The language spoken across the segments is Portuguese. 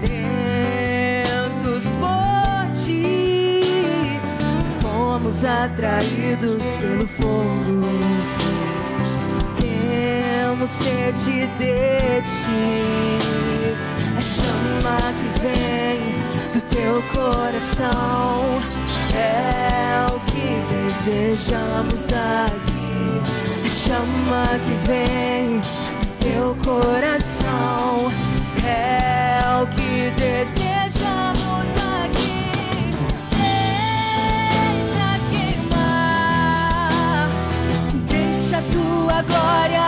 sedentos por ti, fomos atraídos pelo fogo. Temos sede de ti, a chama que vem do teu coração é o que desejamos aqui. A chama que vem do teu coração é o que desejamos aqui. Deixa queimar, deixa tua glória.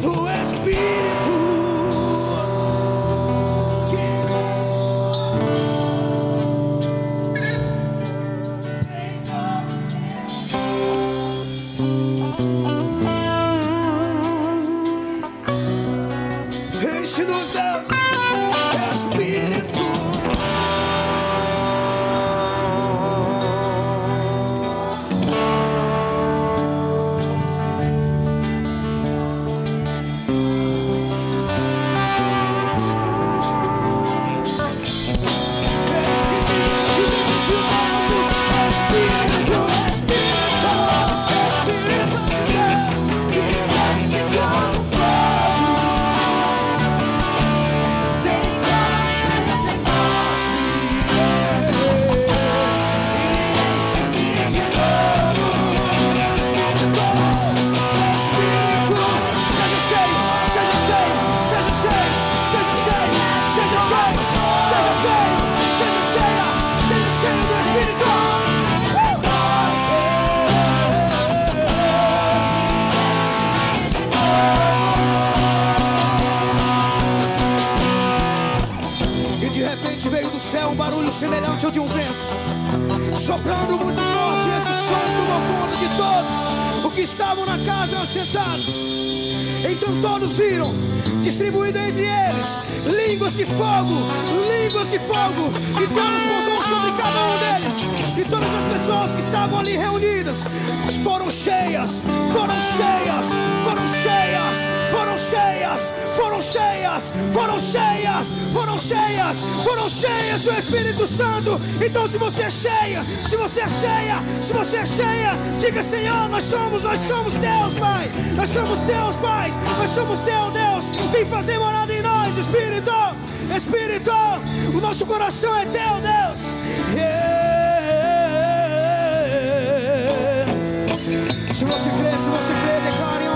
do Espírito. Se você é cheia, diga: Senhor, nós somos, nós somos Deus, Pai. Nós somos Deus, Pai. Nós somos Teu Deus. Vem fazer morada em nós, Espírito, Espírito. O nosso coração é Teu, Deus. Yeah. Se você crê, se você crê, declare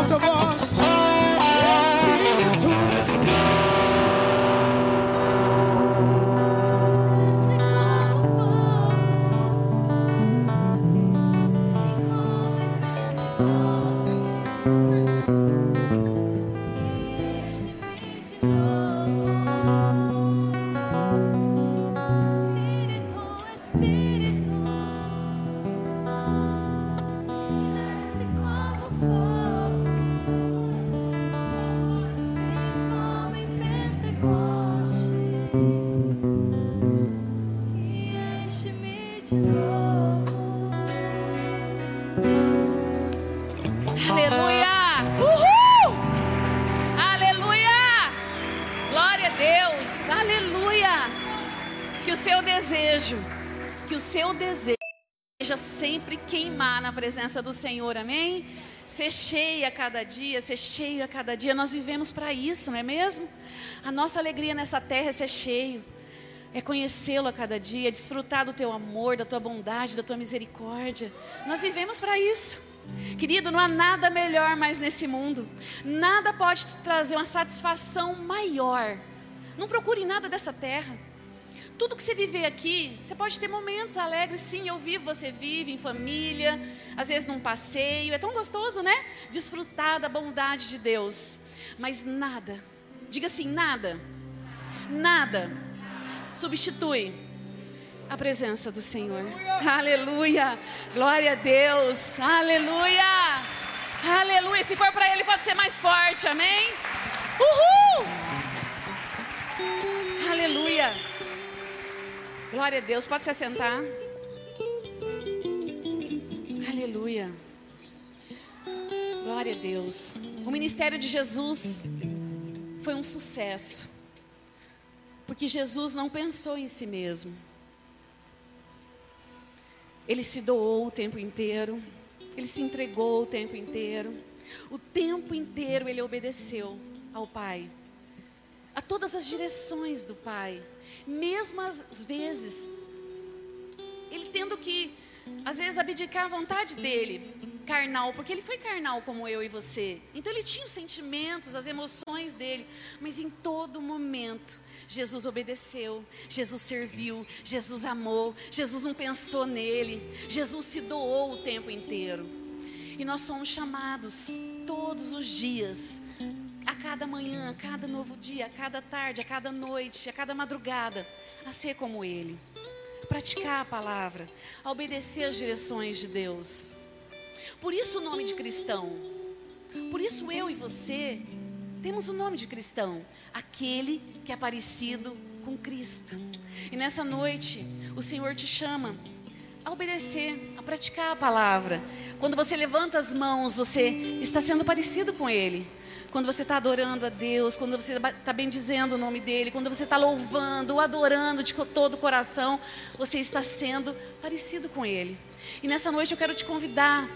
presença do Senhor, amém? Ser cheia a cada dia, ser cheio a cada dia, nós vivemos para isso, não é mesmo? A nossa alegria nessa terra é ser cheio, é conhecê-lo a cada dia, é desfrutar do teu amor, da tua bondade, da tua misericórdia. Nós vivemos para isso. Querido, não há nada melhor mais nesse mundo, nada pode te trazer uma satisfação maior. Não procure nada dessa terra. Tudo que você viver aqui, você pode ter momentos alegres, sim, eu vivo, você vive em família, às vezes num passeio, é tão gostoso, né? Desfrutar da bondade de Deus. Mas nada, diga assim, nada, nada substitui a presença do Senhor. Aleluia! Aleluia. Glória a Deus! Aleluia! Aleluia! Se for para Ele, pode ser mais forte, amém? Uhul! Aleluia! Glória a Deus, pode se assentar. Aleluia. Glória a Deus. O ministério de Jesus foi um sucesso. Porque Jesus não pensou em si mesmo. Ele se doou o tempo inteiro. Ele se entregou o tempo inteiro. O tempo inteiro ele obedeceu ao Pai. A todas as direções do Pai mesmo às vezes, ele tendo que, às vezes, abdicar a vontade dele, carnal, porque ele foi carnal como eu e você. Então ele tinha os sentimentos, as emoções dele, mas em todo momento, Jesus obedeceu, Jesus serviu, Jesus amou, Jesus não pensou nele, Jesus se doou o tempo inteiro. E nós somos chamados todos os dias a cada manhã, a cada novo dia, a cada tarde, a cada noite, a cada madrugada, a ser como Ele, a praticar a palavra, a obedecer às direções de Deus. Por isso o nome de cristão. Por isso eu e você temos o nome de cristão, aquele que é parecido com Cristo. E nessa noite, o Senhor te chama a obedecer, a praticar a palavra. Quando você levanta as mãos, você está sendo parecido com Ele quando você está adorando a Deus, quando você está bendizendo o nome dEle, quando você está louvando, adorando de todo o coração, você está sendo parecido com Ele. E nessa noite eu quero te convidar,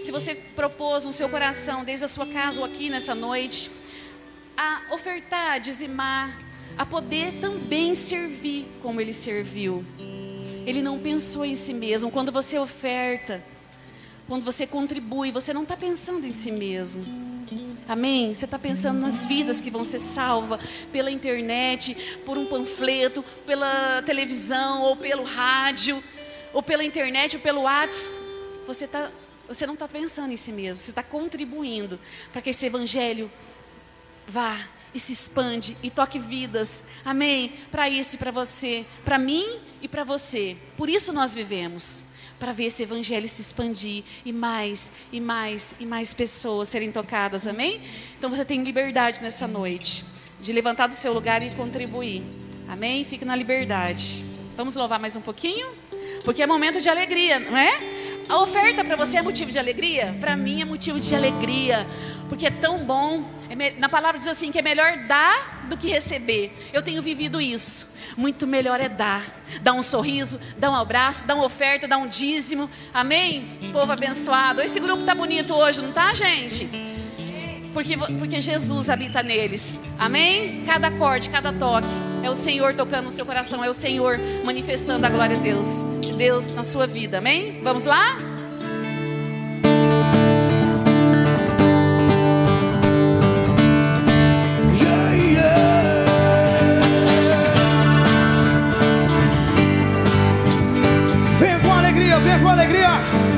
se você propôs no seu coração, desde a sua casa ou aqui nessa noite, a ofertar, a dizimar, a poder também servir como Ele serviu. Ele não pensou em si mesmo. Quando você oferta, quando você contribui, você não está pensando em si mesmo. Amém? Você está pensando nas vidas que vão ser salvas pela internet, por um panfleto, pela televisão, ou pelo rádio, ou pela internet, ou pelo WhatsApp. Você, tá, você não está pensando em si mesmo, você está contribuindo para que esse evangelho vá e se expande e toque vidas. Amém? Para isso e para você, para mim e para você. Por isso nós vivemos para ver esse evangelho se expandir e mais e mais e mais pessoas serem tocadas, amém? Então você tem liberdade nessa noite de levantar do seu lugar e contribuir, amém? Fique na liberdade. Vamos louvar mais um pouquinho? Porque é momento de alegria, não é? A oferta para você é motivo de alegria? Para mim é motivo de alegria, porque é tão bom. É na palavra diz assim que é melhor dar do que receber. Eu tenho vivido isso. Muito melhor é dar. Dar um sorriso, dar um abraço, dar uma oferta, dar um dízimo. Amém? Povo abençoado. Esse grupo tá bonito hoje, não tá, gente? Porque, porque Jesus habita neles. Amém? Cada acorde, cada toque. É o Senhor tocando no seu coração. É o Senhor manifestando a glória de Deus. De Deus na sua vida. Amém? Vamos lá? alegría.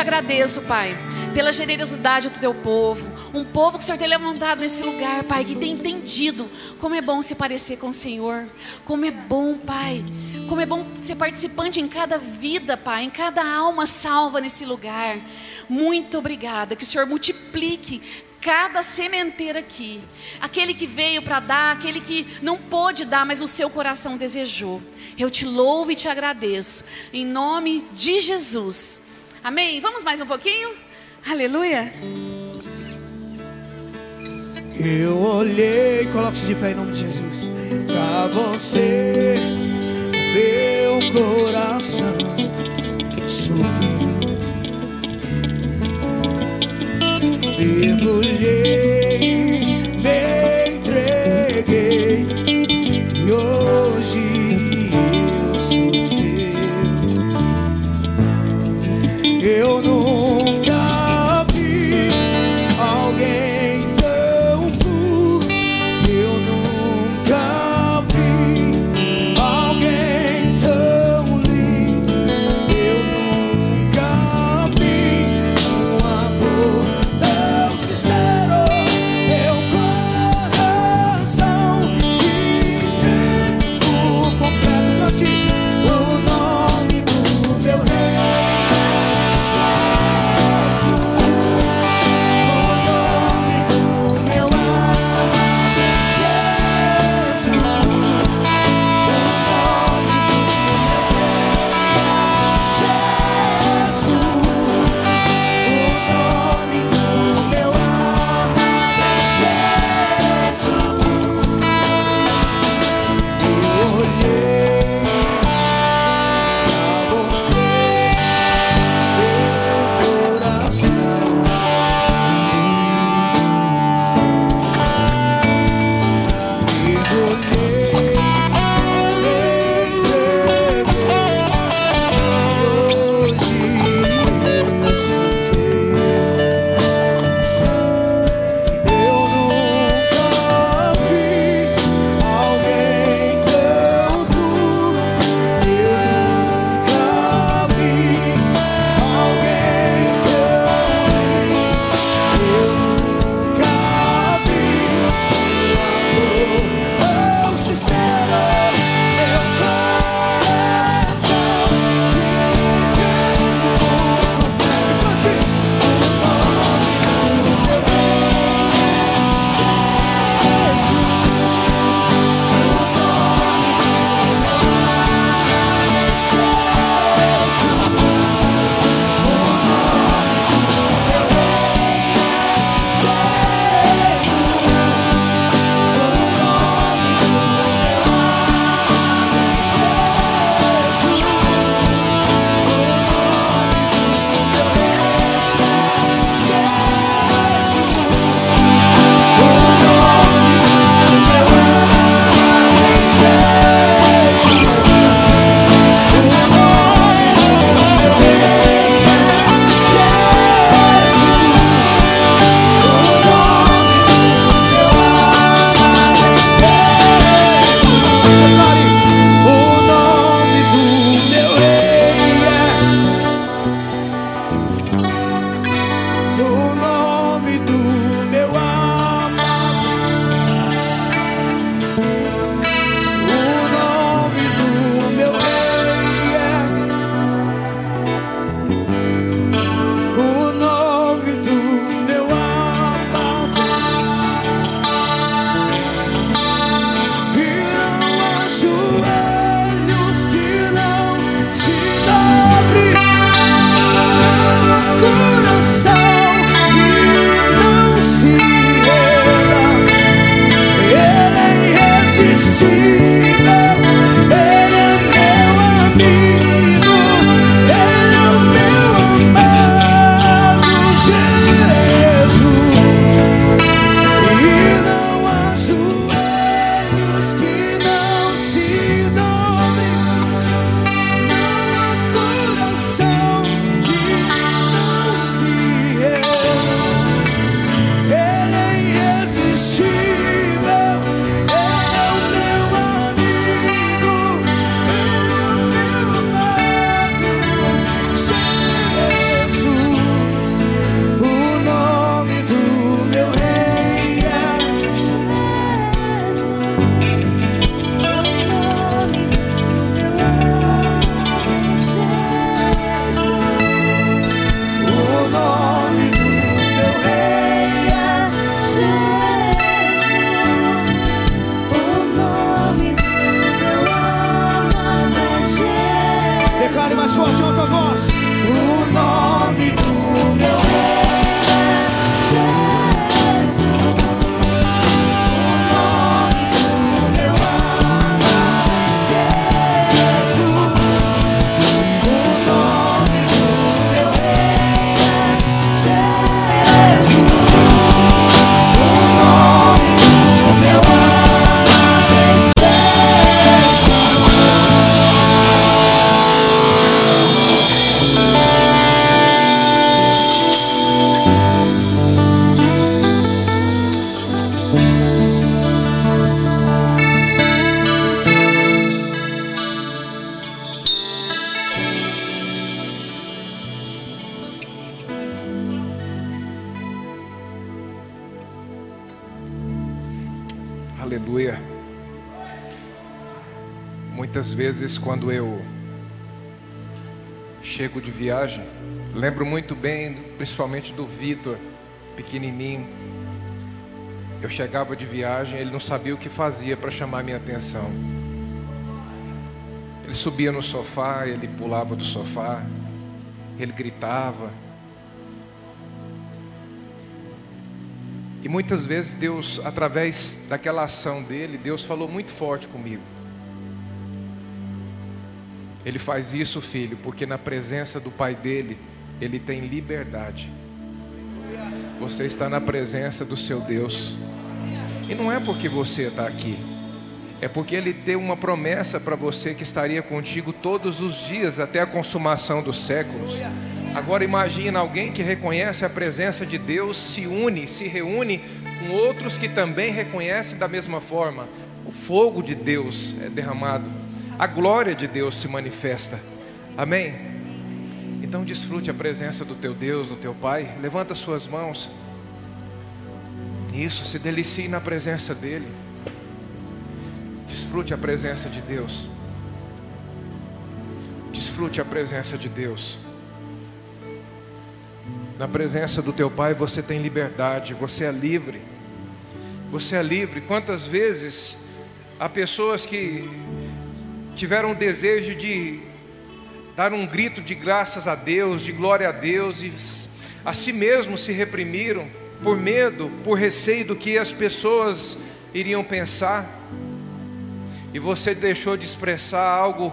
Agradeço, Pai, pela generosidade do teu povo. Um povo que o Senhor tem levantado nesse lugar, Pai, que tem entendido como é bom se parecer com o Senhor. Como é bom, Pai. Como é bom ser participante em cada vida, Pai, em cada alma salva nesse lugar. Muito obrigada. Que o Senhor multiplique cada sementeira aqui. Aquele que veio para dar, aquele que não pôde dar, mas o seu coração desejou. Eu te louvo e te agradeço. Em nome de Jesus. Amém? Vamos mais um pouquinho? Aleluia. Eu olhei, coloque-se de pé em nome de Jesus. Para você, meu coração sorriu. Mergulhei, quando eu chego de viagem, lembro muito bem, principalmente do Vitor, pequenininho. Eu chegava de viagem, ele não sabia o que fazia para chamar minha atenção. Ele subia no sofá, ele pulava do sofá, ele gritava. E muitas vezes Deus, através daquela ação dele, Deus falou muito forte comigo. Ele faz isso, filho, porque na presença do Pai dele, ele tem liberdade. Você está na presença do seu Deus. E não é porque você está aqui, é porque Ele deu uma promessa para você que estaria contigo todos os dias até a consumação dos séculos. Agora imagina alguém que reconhece a presença de Deus, se une, se reúne com outros que também reconhecem da mesma forma. O fogo de Deus é derramado a glória de Deus se manifesta. Amém? Então desfrute a presença do teu Deus, do teu Pai. Levanta suas mãos. Isso, se delicie na presença dEle. Desfrute a presença de Deus. Desfrute a presença de Deus. Na presença do teu Pai você tem liberdade, você é livre. Você é livre. Quantas vezes há pessoas que tiveram o desejo de dar um grito de graças a Deus, de glória a Deus, e a si mesmos se reprimiram por medo, por receio do que as pessoas iriam pensar, e você deixou de expressar algo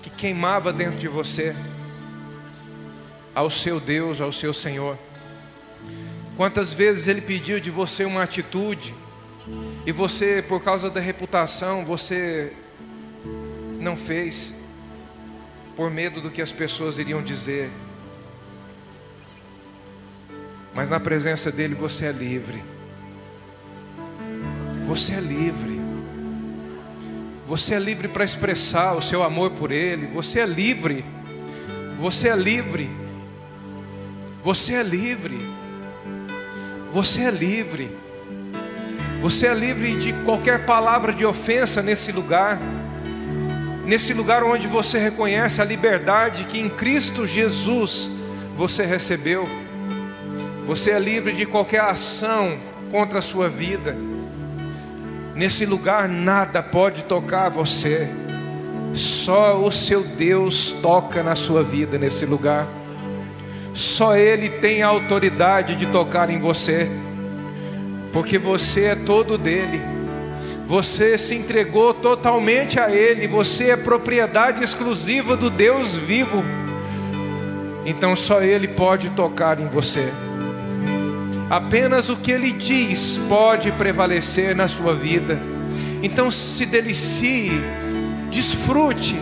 que queimava dentro de você, ao seu Deus, ao seu Senhor. Quantas vezes Ele pediu de você uma atitude, e você, por causa da reputação, você não fez por medo do que as pessoas iriam dizer. Mas na presença dele você é livre. Você é livre. Você é livre para expressar o seu amor por ele. Você é livre. Você é livre. Você é livre. Você é livre. Você é livre de qualquer palavra de ofensa nesse lugar nesse lugar onde você reconhece a liberdade que em Cristo Jesus você recebeu. Você é livre de qualquer ação contra a sua vida. Nesse lugar nada pode tocar você. Só o seu Deus toca na sua vida nesse lugar. Só Ele tem a autoridade de tocar em você, porque você é todo dele. Você se entregou totalmente a Ele, você é propriedade exclusiva do Deus vivo. Então só Ele pode tocar em você. Apenas o que Ele diz pode prevalecer na sua vida. Então se delicie, desfrute,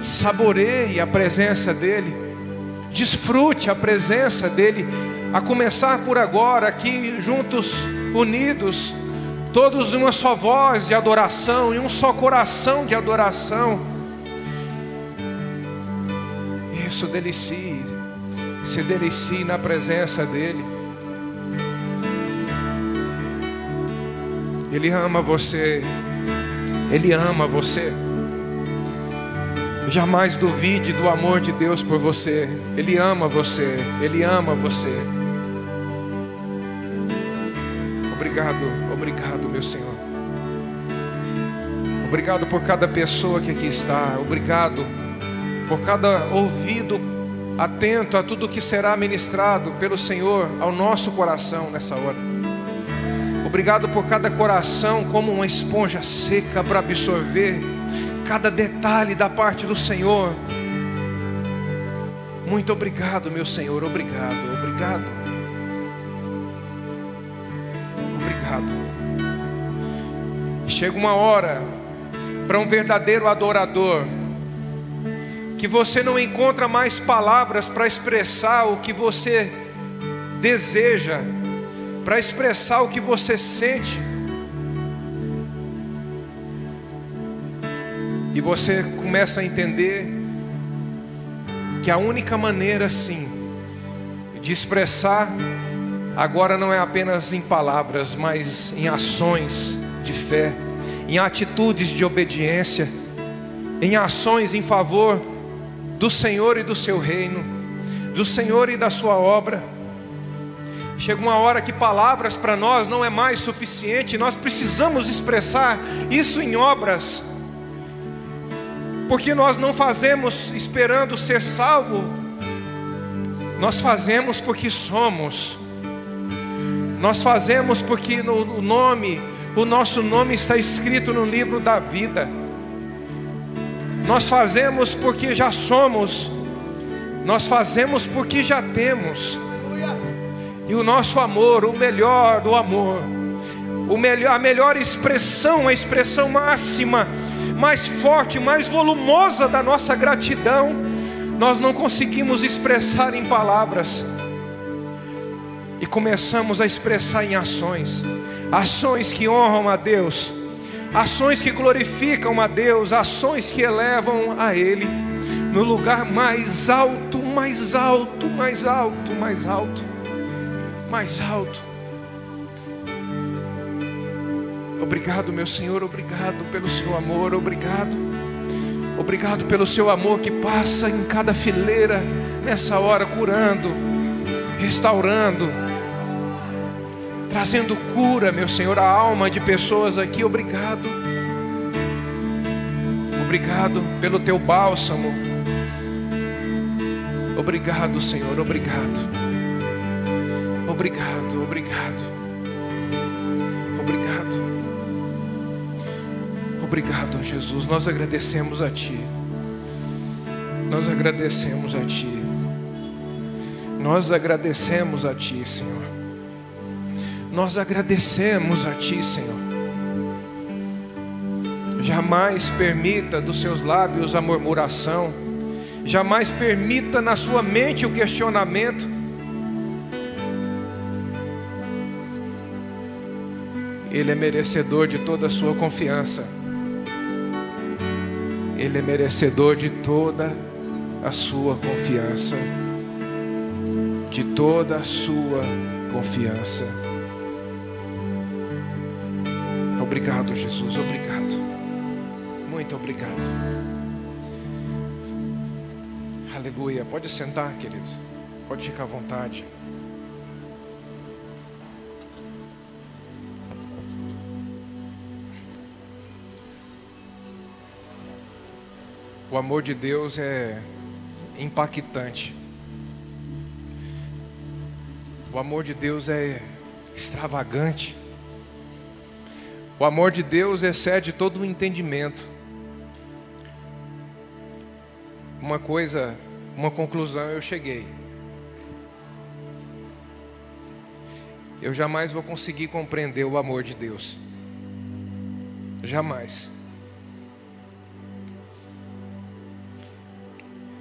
saboreie a presença dEle, desfrute a presença dEle, a começar por agora, aqui juntos, unidos todos em uma só voz de adoração, em um só coração de adoração. Isso, delicie, se delicie na presença dEle. Ele ama você, Ele ama você. Jamais duvide do amor de Deus por você. Ele ama você, Ele ama você. Obrigado, obrigado, meu Senhor. Obrigado por cada pessoa que aqui está. Obrigado por cada ouvido atento a tudo que será ministrado pelo Senhor ao nosso coração nessa hora. Obrigado por cada coração como uma esponja seca para absorver cada detalhe da parte do Senhor. Muito obrigado, meu Senhor. Obrigado, obrigado. Chega uma hora para um verdadeiro adorador que você não encontra mais palavras para expressar o que você deseja, para expressar o que você sente. E você começa a entender que a única maneira, sim, de expressar agora não é apenas em palavras, mas em ações de fé, em atitudes de obediência, em ações em favor do Senhor e do seu reino, do Senhor e da sua obra. Chega uma hora que palavras para nós não é mais suficiente, nós precisamos expressar isso em obras, porque nós não fazemos esperando ser salvo, nós fazemos porque somos, nós fazemos porque no nome o nosso nome está escrito no livro da vida. Nós fazemos porque já somos, nós fazemos porque já temos. E o nosso amor, o melhor do amor, o melhor, a melhor expressão, a expressão máxima, mais forte, mais volumosa da nossa gratidão, nós não conseguimos expressar em palavras, e começamos a expressar em ações. Ações que honram a Deus, ações que glorificam a Deus, ações que elevam a Ele. No lugar mais alto, mais alto, mais alto, mais alto, mais alto. Obrigado, meu Senhor, obrigado pelo seu amor, obrigado. Obrigado pelo seu amor que passa em cada fileira nessa hora, curando, restaurando trazendo cura, meu Senhor, a alma de pessoas aqui. Obrigado. Obrigado pelo teu bálsamo. Obrigado, Senhor, obrigado. Obrigado, obrigado. Obrigado. Obrigado, Jesus. Nós agradecemos a Ti. Nós agradecemos a Ti. Nós agradecemos a Ti, Senhor. Nós agradecemos a Ti, Senhor. Jamais permita dos seus lábios a murmuração, jamais permita na sua mente o questionamento. Ele é merecedor de toda a sua confiança. Ele é merecedor de toda a sua confiança. De toda a sua confiança. Obrigado, Jesus, obrigado. Muito obrigado. Aleluia. Pode sentar, queridos. Pode ficar à vontade. O amor de Deus é impactante. O amor de Deus é extravagante. O amor de Deus excede todo o entendimento. Uma coisa, uma conclusão eu cheguei. Eu jamais vou conseguir compreender o amor de Deus. Jamais.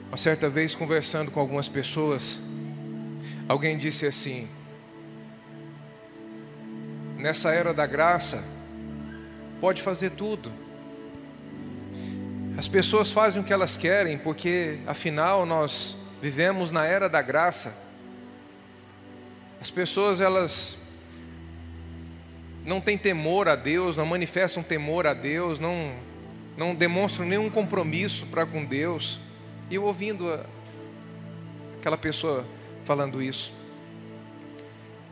Uma certa vez, conversando com algumas pessoas, alguém disse assim: nessa era da graça, pode fazer tudo. As pessoas fazem o que elas querem, porque afinal nós vivemos na era da graça. As pessoas elas não têm temor a Deus, não manifestam temor a Deus, não não demonstram nenhum compromisso para com Deus. E eu ouvindo a, aquela pessoa falando isso.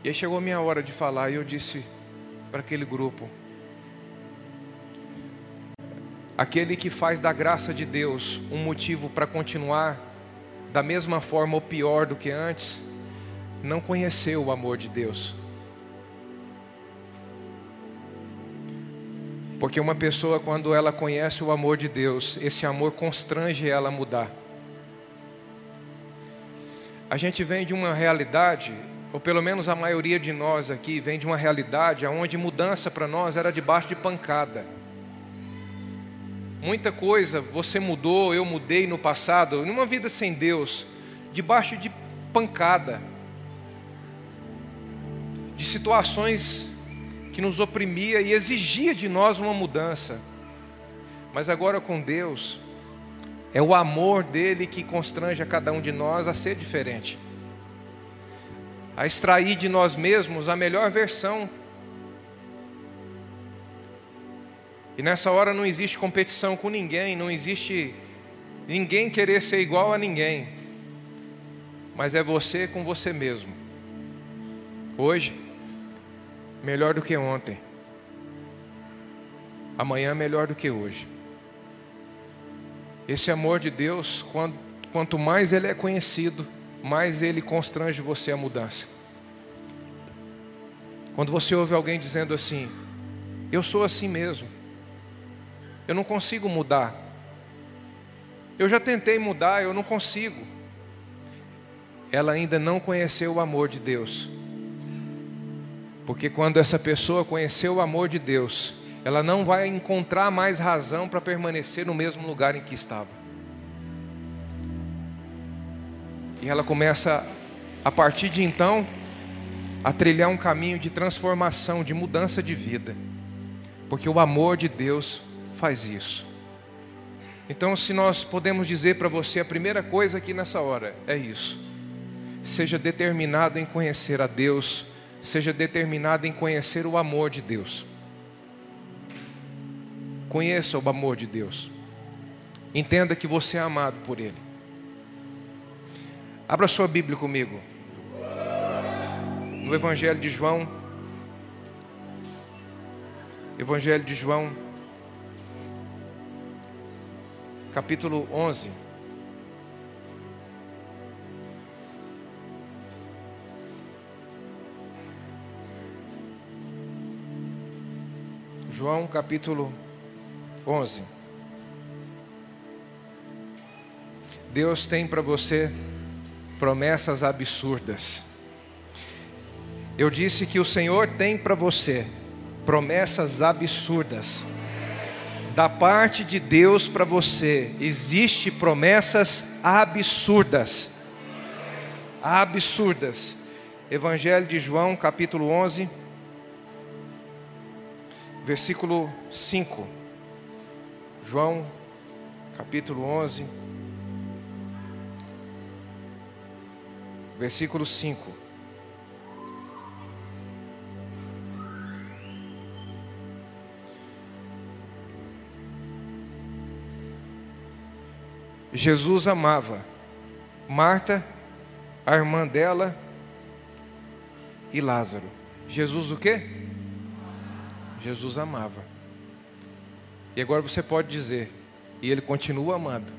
E aí chegou a minha hora de falar e eu disse para aquele grupo: Aquele que faz da graça de Deus um motivo para continuar da mesma forma ou pior do que antes, não conheceu o amor de Deus. Porque uma pessoa, quando ela conhece o amor de Deus, esse amor constrange ela a mudar. A gente vem de uma realidade, ou pelo menos a maioria de nós aqui vem de uma realidade onde mudança para nós era debaixo de pancada. Muita coisa você mudou, eu mudei no passado, numa vida sem Deus, debaixo de pancada, de situações que nos oprimia e exigia de nós uma mudança. Mas agora com Deus, é o amor dele que constrange a cada um de nós a ser diferente, a extrair de nós mesmos a melhor versão E nessa hora não existe competição com ninguém, não existe ninguém querer ser igual a ninguém, mas é você com você mesmo. Hoje, melhor do que ontem, amanhã, melhor do que hoje. Esse amor de Deus, quanto mais ele é conhecido, mais ele constrange você a mudança. Quando você ouve alguém dizendo assim, eu sou assim mesmo, eu não consigo mudar. Eu já tentei mudar, eu não consigo. Ela ainda não conheceu o amor de Deus. Porque quando essa pessoa conheceu o amor de Deus, ela não vai encontrar mais razão para permanecer no mesmo lugar em que estava. E ela começa, a partir de então, a trilhar um caminho de transformação, de mudança de vida. Porque o amor de Deus faz isso. Então, se nós podemos dizer para você, a primeira coisa aqui nessa hora é isso. Seja determinado em conhecer a Deus, seja determinado em conhecer o amor de Deus. Conheça o amor de Deus. Entenda que você é amado por Ele. Abra sua Bíblia comigo. No Evangelho de João. Evangelho de João, capítulo 11. João capítulo 11. Deus tem para você promessas absurdas. Eu disse que o Senhor tem para você promessas absurdas da parte de Deus para você, existe promessas absurdas. Absurdas. Evangelho de João, capítulo 11, versículo 5. João, capítulo 11, versículo 5. Jesus amava Marta, a irmã dela e Lázaro. Jesus o quê? Jesus amava. E agora você pode dizer, e ele continua amando.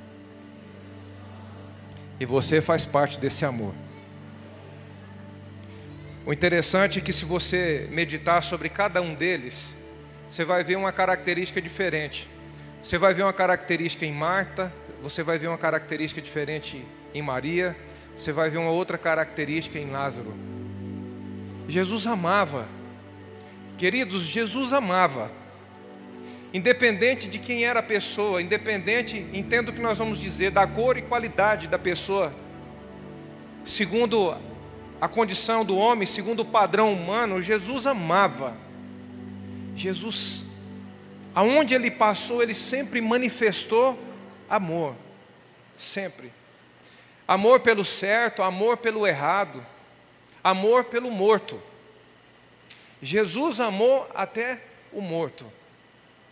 E você faz parte desse amor. O interessante é que se você meditar sobre cada um deles, você vai ver uma característica diferente. Você vai ver uma característica em Marta, você vai ver uma característica diferente em Maria, você vai ver uma outra característica em Lázaro. Jesus amava. Queridos, Jesus amava. Independente de quem era a pessoa, independente, entendo o que nós vamos dizer, da cor e qualidade da pessoa, segundo a condição do homem, segundo o padrão humano, Jesus amava. Jesus, aonde ele passou, ele sempre manifestou amor, sempre. Amor pelo certo, amor pelo errado, amor pelo morto. Jesus amou até o morto,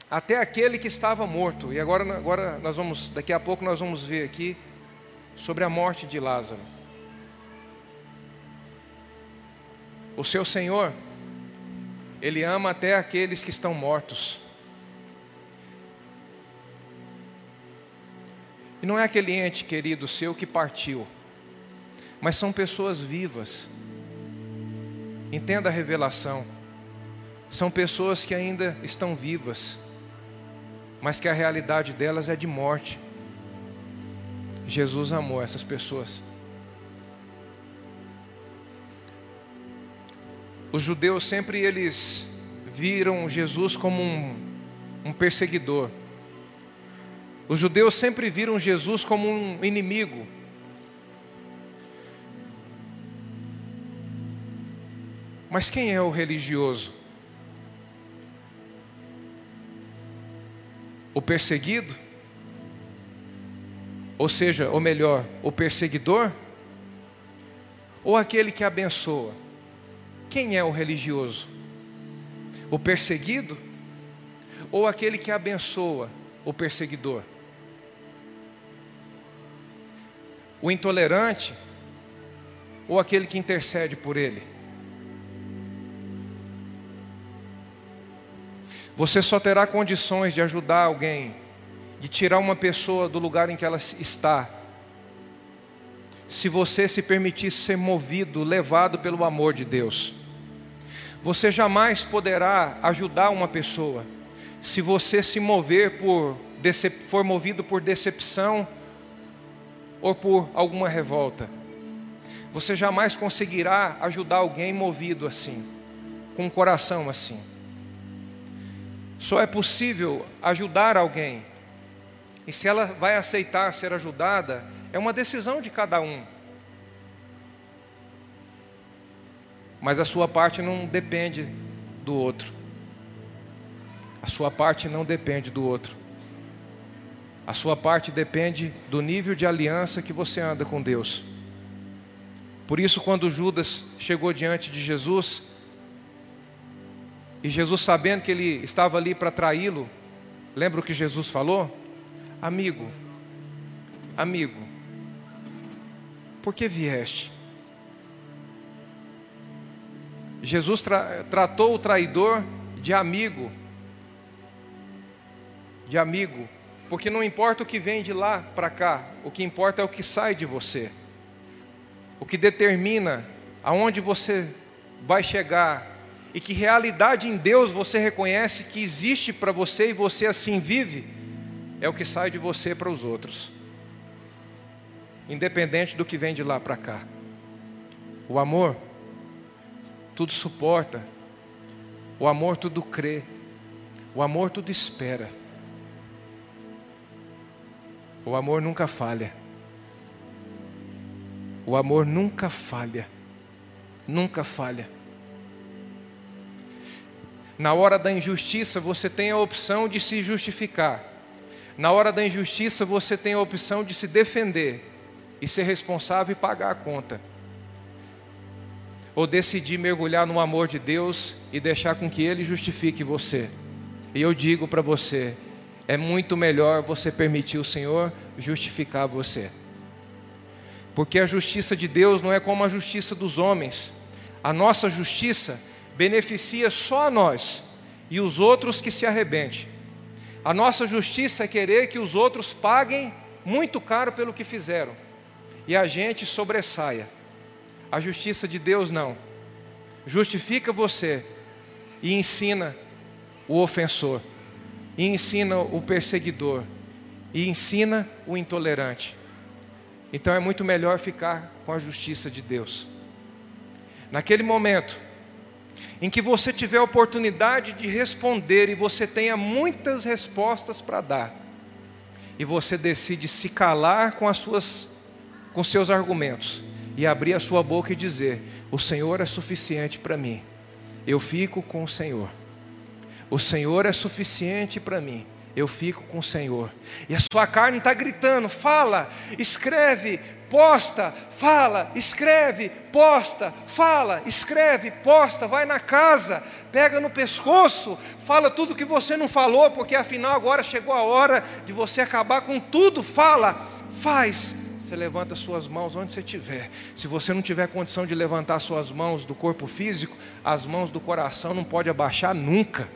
até aquele que estava morto. E agora, agora nós vamos, daqui a pouco nós vamos ver aqui sobre a morte de Lázaro. O seu Senhor, Ele ama até aqueles que estão mortos. Não é aquele ente querido seu que partiu, mas são pessoas vivas. Entenda a revelação. São pessoas que ainda estão vivas, mas que a realidade delas é de morte. Jesus amou essas pessoas. Os judeus sempre eles viram Jesus como um, um perseguidor. Os judeus sempre viram Jesus como um inimigo. Mas quem é o religioso? O perseguido? Ou seja, ou melhor, o perseguidor? Ou aquele que abençoa? Quem é o religioso? O perseguido? Ou aquele que abençoa o perseguidor? O intolerante ou aquele que intercede por ele? Você só terá condições de ajudar alguém, de tirar uma pessoa do lugar em que ela está, se você se permitir ser movido, levado pelo amor de Deus. Você jamais poderá ajudar uma pessoa se você se mover por for movido por decepção ou por alguma revolta. Você jamais conseguirá ajudar alguém movido assim, com um coração assim. Só é possível ajudar alguém, e se ela vai aceitar ser ajudada, é uma decisão de cada um. Mas a sua parte não depende do outro. A sua parte não depende do outro. A sua parte depende do nível de aliança que você anda com Deus. Por isso, quando Judas chegou diante de Jesus, e Jesus sabendo que ele estava ali para traí-lo, lembra o que Jesus falou? Amigo, amigo, por que vieste? Jesus tra tratou o traidor de amigo, de amigo, porque não importa o que vem de lá para cá, o que importa é o que sai de você. O que determina aonde você vai chegar e que realidade em Deus você reconhece que existe para você e você assim vive, é o que sai de você para os outros. Independente do que vem de lá para cá. O amor tudo suporta. O amor tudo crê. O amor tudo espera. O amor nunca falha. O amor nunca falha. Nunca falha. Na hora da injustiça, você tem a opção de se justificar. Na hora da injustiça, você tem a opção de se defender e ser responsável e pagar a conta. Ou decidir mergulhar no amor de Deus e deixar com que Ele justifique você. E eu digo para você: é muito melhor você permitir o Senhor justificar você. Porque a justiça de Deus não é como a justiça dos homens. A nossa justiça beneficia só a nós e os outros que se arrebentem. A nossa justiça é querer que os outros paguem muito caro pelo que fizeram e a gente sobressaia. A justiça de Deus não. Justifica você e ensina o ofensor, e ensina o perseguidor, e ensina o intolerante. Então é muito melhor ficar com a justiça de Deus. Naquele momento em que você tiver a oportunidade de responder e você tenha muitas respostas para dar, e você decide se calar com as suas com seus argumentos e abrir a sua boca e dizer: "O Senhor é suficiente para mim. Eu fico com o Senhor. O Senhor é suficiente para mim." eu fico com o Senhor. E a sua carne está gritando: fala, escreve, posta, fala, escreve, posta, fala, escreve, posta, vai na casa, pega no pescoço, fala tudo que você não falou, porque afinal agora chegou a hora de você acabar com tudo. Fala, faz. Você levanta suas mãos onde você estiver. Se você não tiver condição de levantar suas mãos do corpo físico, as mãos do coração não pode abaixar nunca.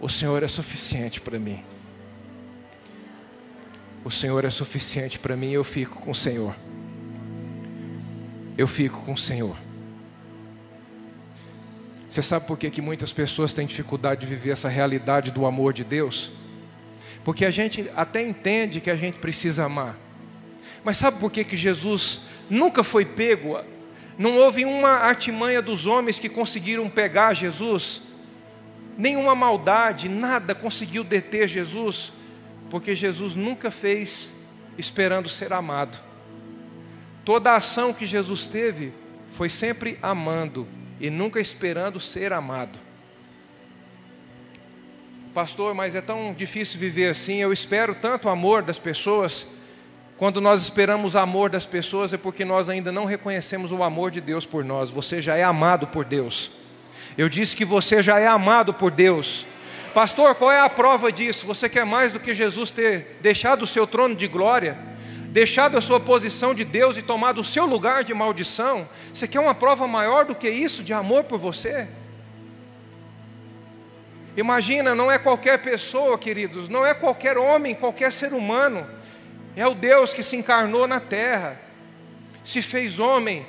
O Senhor é suficiente para mim. O Senhor é suficiente para mim, eu fico com o Senhor. Eu fico com o Senhor. Você sabe por que, que muitas pessoas têm dificuldade de viver essa realidade do amor de Deus? Porque a gente até entende que a gente precisa amar. Mas sabe por que, que Jesus nunca foi pego? Não houve uma artimanha dos homens que conseguiram pegar Jesus nenhuma maldade, nada conseguiu deter Jesus, porque Jesus nunca fez esperando ser amado. Toda a ação que Jesus teve foi sempre amando e nunca esperando ser amado. Pastor, mas é tão difícil viver assim. Eu espero tanto amor das pessoas. Quando nós esperamos amor das pessoas é porque nós ainda não reconhecemos o amor de Deus por nós. Você já é amado por Deus. Eu disse que você já é amado por Deus. Pastor, qual é a prova disso? Você quer mais do que Jesus ter deixado o seu trono de glória, deixado a sua posição de Deus e tomado o seu lugar de maldição? Você quer uma prova maior do que isso de amor por você? Imagina, não é qualquer pessoa, queridos, não é qualquer homem, qualquer ser humano, é o Deus que se encarnou na terra, se fez homem,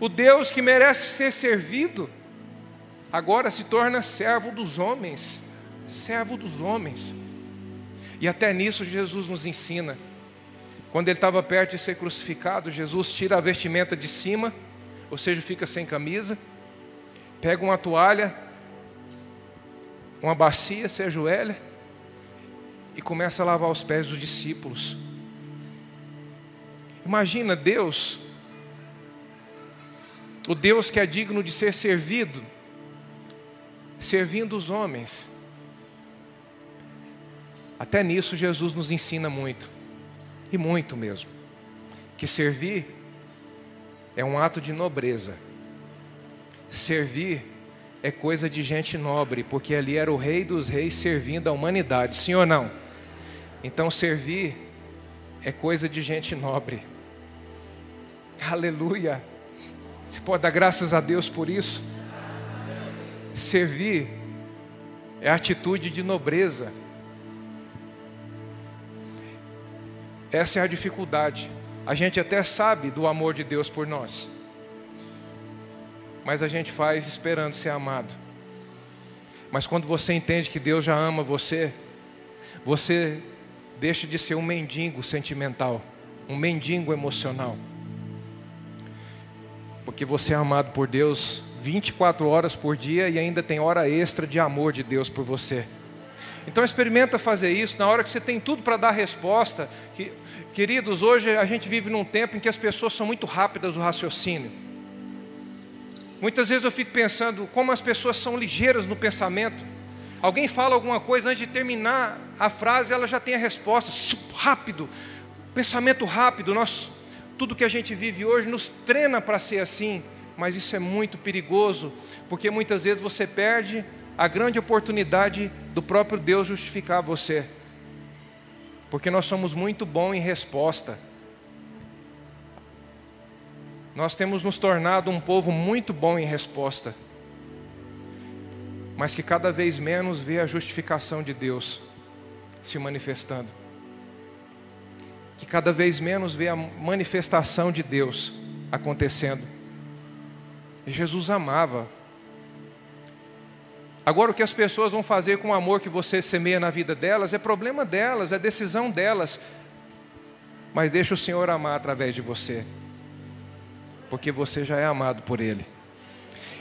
o Deus que merece ser servido agora se torna servo dos homens, servo dos homens. E até nisso Jesus nos ensina. Quando ele estava perto de ser crucificado, Jesus tira a vestimenta de cima, ou seja, fica sem camisa, pega uma toalha, uma bacia, se ajoelha e começa a lavar os pés dos discípulos. Imagina Deus, o Deus que é digno de ser servido, servindo os homens. Até nisso Jesus nos ensina muito, e muito mesmo, que servir é um ato de nobreza. Servir é coisa de gente nobre, porque ali era o rei dos reis servindo a humanidade, sim ou não? Então servir é coisa de gente nobre. Aleluia. Você pode dar graças a Deus por isso? Servir é atitude de nobreza. Essa é a dificuldade. A gente até sabe do amor de Deus por nós, mas a gente faz esperando ser amado. Mas quando você entende que Deus já ama você, você deixa de ser um mendigo sentimental, um mendigo emocional. Porque você é amado por Deus 24 horas por dia e ainda tem hora extra de amor de Deus por você. Então experimenta fazer isso na hora que você tem tudo para dar resposta. Que, queridos, hoje a gente vive num tempo em que as pessoas são muito rápidas no raciocínio. Muitas vezes eu fico pensando como as pessoas são ligeiras no pensamento. Alguém fala alguma coisa antes de terminar a frase, ela já tem a resposta. Rápido, pensamento rápido. Nós, tudo que a gente vive hoje nos treina para ser assim mas isso é muito perigoso, porque muitas vezes você perde a grande oportunidade do próprio Deus justificar você. Porque nós somos muito bons em resposta. Nós temos nos tornado um povo muito bom em resposta, mas que cada vez menos vê a justificação de Deus se manifestando, que cada vez menos vê a manifestação de Deus acontecendo. Jesus amava. Agora, o que as pessoas vão fazer com o amor que você semeia na vida delas é problema delas, é decisão delas. Mas deixa o Senhor amar através de você, porque você já é amado por Ele.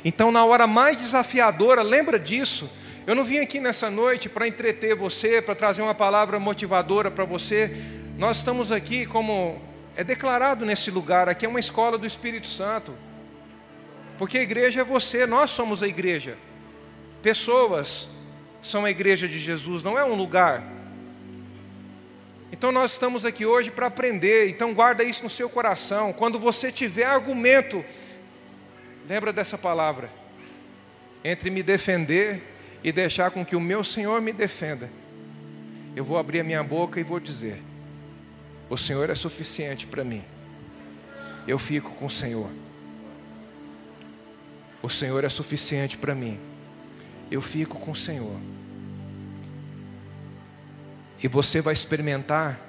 Então, na hora mais desafiadora, lembra disso. Eu não vim aqui nessa noite para entreter você, para trazer uma palavra motivadora para você. Nós estamos aqui como é declarado nesse lugar, aqui é uma escola do Espírito Santo. Porque a igreja é você, nós somos a igreja. Pessoas são a igreja de Jesus, não é um lugar. Então nós estamos aqui hoje para aprender, então guarda isso no seu coração. Quando você tiver argumento, lembra dessa palavra. Entre me defender e deixar com que o meu Senhor me defenda. Eu vou abrir a minha boca e vou dizer: O Senhor é suficiente para mim. Eu fico com o Senhor. O Senhor é suficiente para mim eu fico com o Senhor. E você vai experimentar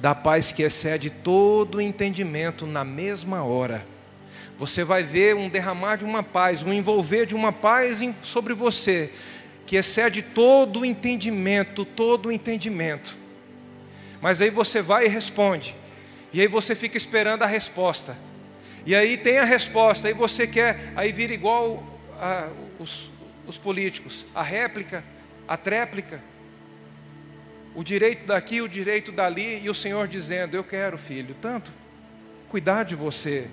da paz que excede todo entendimento na mesma hora. Você vai ver um derramar de uma paz, um envolver de uma paz sobre você, que excede todo o entendimento, todo o entendimento. Mas aí você vai e responde, e aí você fica esperando a resposta. E aí tem a resposta, aí você quer, aí vira igual a, os, os políticos, a réplica, a tréplica, o direito daqui, o direito dali, e o Senhor dizendo: Eu quero, filho, tanto cuidar de você.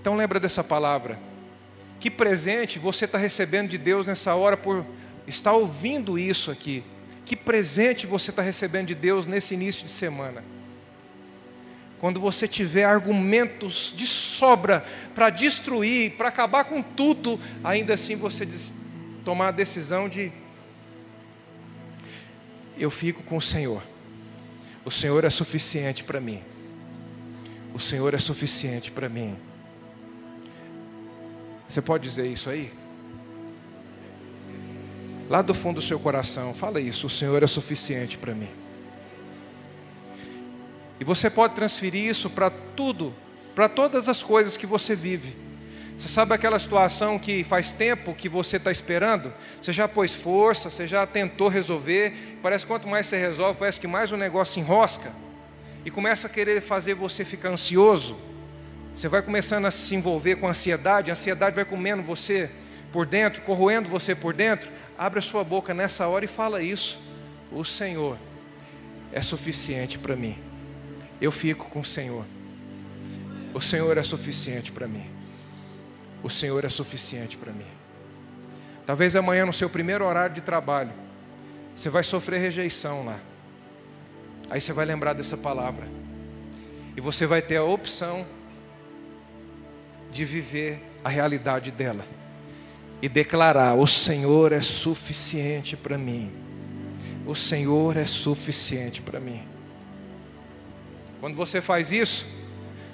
Então lembra dessa palavra. Que presente você está recebendo de Deus nessa hora por estar ouvindo isso aqui. Que presente você está recebendo de Deus nesse início de semana quando você tiver argumentos de sobra para destruir, para acabar com tudo, ainda assim você tomar a decisão de eu fico com o Senhor. O Senhor é suficiente para mim. O Senhor é suficiente para mim. Você pode dizer isso aí? Lá do fundo do seu coração, fala isso. O Senhor é suficiente para mim. E você pode transferir isso para tudo, para todas as coisas que você vive. Você sabe aquela situação que faz tempo que você está esperando? Você já pôs força, você já tentou resolver. Parece que quanto mais você resolve, parece que mais o negócio se enrosca. E começa a querer fazer você ficar ansioso. Você vai começando a se envolver com ansiedade, a ansiedade vai comendo você por dentro, corroendo você por dentro. Abre a sua boca nessa hora e fala isso. O Senhor é suficiente para mim eu fico com o Senhor. O Senhor é suficiente para mim. O Senhor é suficiente para mim. Talvez amanhã, no seu primeiro horário de trabalho, você vai sofrer rejeição lá. Aí você vai lembrar dessa palavra. E você vai ter a opção de viver a realidade dela e declarar: O Senhor é suficiente para mim. O Senhor é suficiente para mim. Quando você faz isso,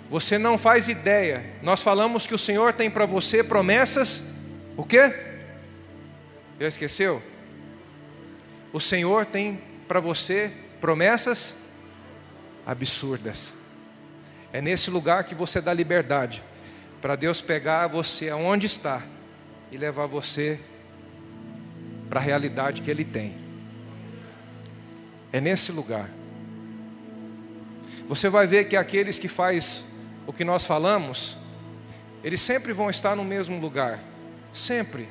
você não faz ideia. Nós falamos que o Senhor tem para você promessas. O quê? Já esqueceu? O Senhor tem para você promessas absurdas. É nesse lugar que você dá liberdade para Deus pegar você aonde está e levar você para a realidade que Ele tem. É nesse lugar. Você vai ver que aqueles que faz o que nós falamos, eles sempre vão estar no mesmo lugar, sempre.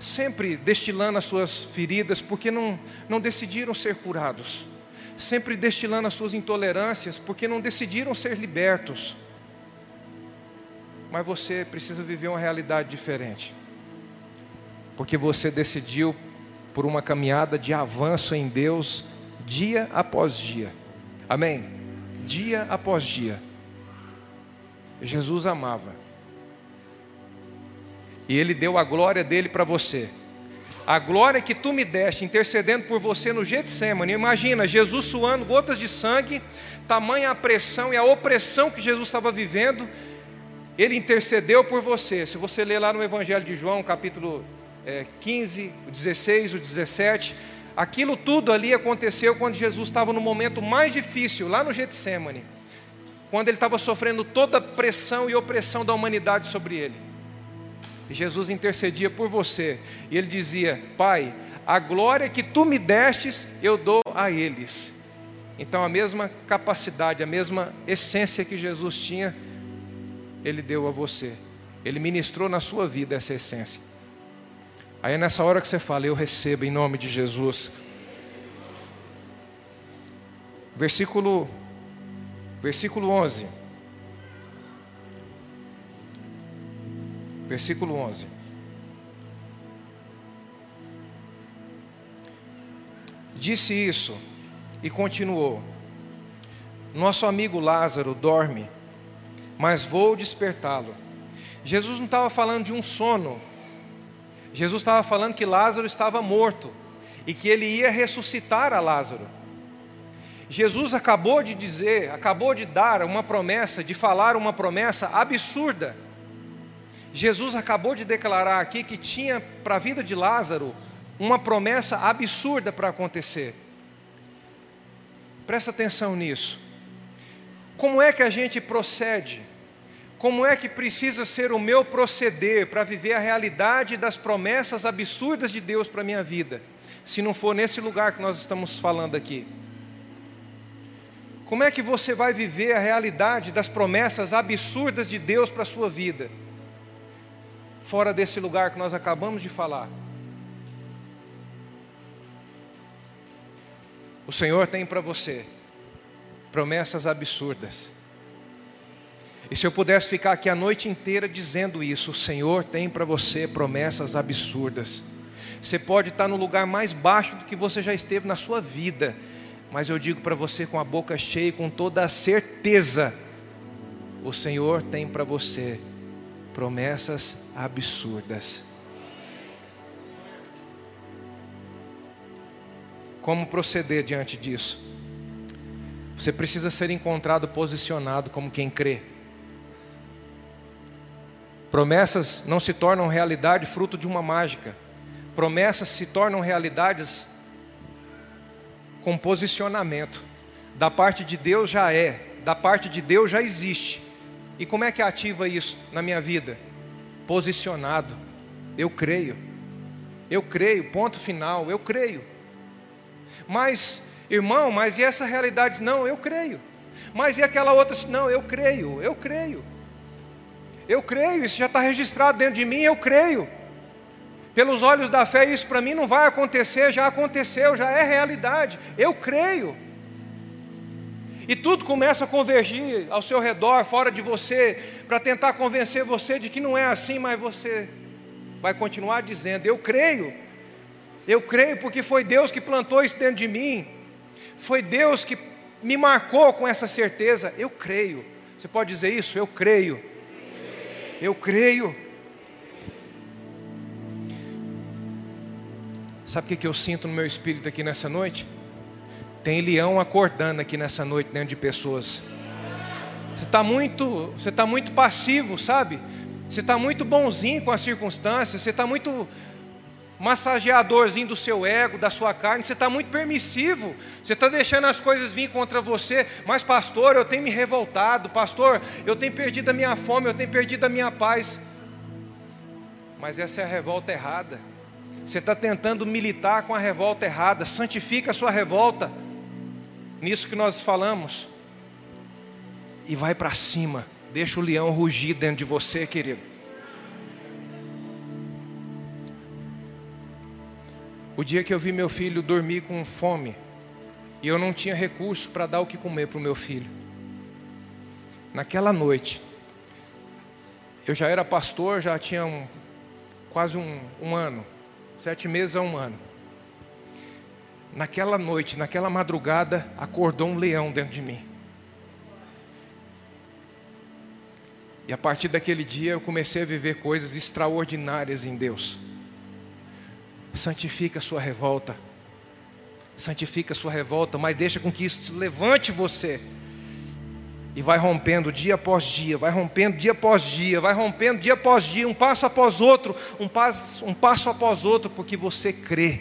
Sempre destilando as suas feridas, porque não, não decidiram ser curados. Sempre destilando as suas intolerâncias, porque não decidiram ser libertos. Mas você precisa viver uma realidade diferente. Porque você decidiu por uma caminhada de avanço em Deus, dia após dia. Amém? Dia após dia. Jesus amava. E Ele deu a glória dele para você. A glória que tu me deste, intercedendo por você no Getsemane. Imagina, Jesus suando gotas de sangue, tamanha a pressão e a opressão que Jesus estava vivendo. Ele intercedeu por você. Se você ler lá no Evangelho de João, capítulo é, 15, o 16, o 17, Aquilo tudo ali aconteceu quando Jesus estava no momento mais difícil, lá no Getsemane, quando ele estava sofrendo toda a pressão e opressão da humanidade sobre ele. Jesus intercedia por você. E ele dizia: Pai, a glória que tu me destes, eu dou a eles. Então, a mesma capacidade, a mesma essência que Jesus tinha, ele deu a você. Ele ministrou na sua vida essa essência. Aí é nessa hora que você fala, eu recebo em nome de Jesus. Versículo, versículo 11. Versículo 11. Disse isso e continuou: Nosso amigo Lázaro dorme, mas vou despertá-lo. Jesus não estava falando de um sono, Jesus estava falando que Lázaro estava morto e que ele ia ressuscitar a Lázaro. Jesus acabou de dizer, acabou de dar uma promessa, de falar uma promessa absurda. Jesus acabou de declarar aqui que tinha para a vida de Lázaro uma promessa absurda para acontecer. Presta atenção nisso. Como é que a gente procede? Como é que precisa ser o meu proceder para viver a realidade das promessas absurdas de Deus para a minha vida? Se não for nesse lugar que nós estamos falando aqui. Como é que você vai viver a realidade das promessas absurdas de Deus para a sua vida? Fora desse lugar que nós acabamos de falar. O Senhor tem para você promessas absurdas. E se eu pudesse ficar aqui a noite inteira dizendo isso, o Senhor tem para você promessas absurdas. Você pode estar no lugar mais baixo do que você já esteve na sua vida, mas eu digo para você com a boca cheia, com toda a certeza: o Senhor tem para você promessas absurdas. Como proceder diante disso? Você precisa ser encontrado posicionado como quem crê. Promessas não se tornam realidade fruto de uma mágica. Promessas se tornam realidades com posicionamento. Da parte de Deus já é, da parte de Deus já existe. E como é que ativa isso na minha vida? Posicionado. Eu creio. Eu creio, ponto final, eu creio. Mas, irmão, mas e essa realidade? Não, eu creio. Mas e aquela outra? Não, eu creio, eu creio. Eu creio, isso já está registrado dentro de mim, eu creio. Pelos olhos da fé, isso para mim não vai acontecer, já aconteceu, já é realidade. Eu creio. E tudo começa a convergir ao seu redor, fora de você, para tentar convencer você de que não é assim, mas você vai continuar dizendo: Eu creio. Eu creio porque foi Deus que plantou isso dentro de mim. Foi Deus que me marcou com essa certeza. Eu creio. Você pode dizer isso? Eu creio. Eu creio. Sabe o que eu sinto no meu espírito aqui nessa noite? Tem leão acordando aqui nessa noite dentro de pessoas. Você está muito, você está muito passivo, sabe? Você está muito bonzinho com as circunstâncias. Você está muito massageadorzinho do seu ego, da sua carne, você está muito permissivo, você está deixando as coisas vir contra você, mas pastor, eu tenho me revoltado, pastor, eu tenho perdido a minha fome, eu tenho perdido a minha paz. Mas essa é a revolta errada. Você está tentando militar com a revolta errada, santifica a sua revolta, nisso que nós falamos, e vai para cima, deixa o leão rugir dentro de você, querido. O dia que eu vi meu filho dormir com fome e eu não tinha recurso para dar o que comer para o meu filho. Naquela noite, eu já era pastor, já tinha um, quase um, um ano, sete meses a um ano. Naquela noite, naquela madrugada, acordou um leão dentro de mim. E a partir daquele dia eu comecei a viver coisas extraordinárias em Deus santifica a sua revolta. Santifica a sua revolta, mas deixa com que isso levante você. E vai rompendo dia após dia, vai rompendo dia após dia, vai rompendo dia após dia, um passo após outro, um passo, um passo após outro, porque você crê.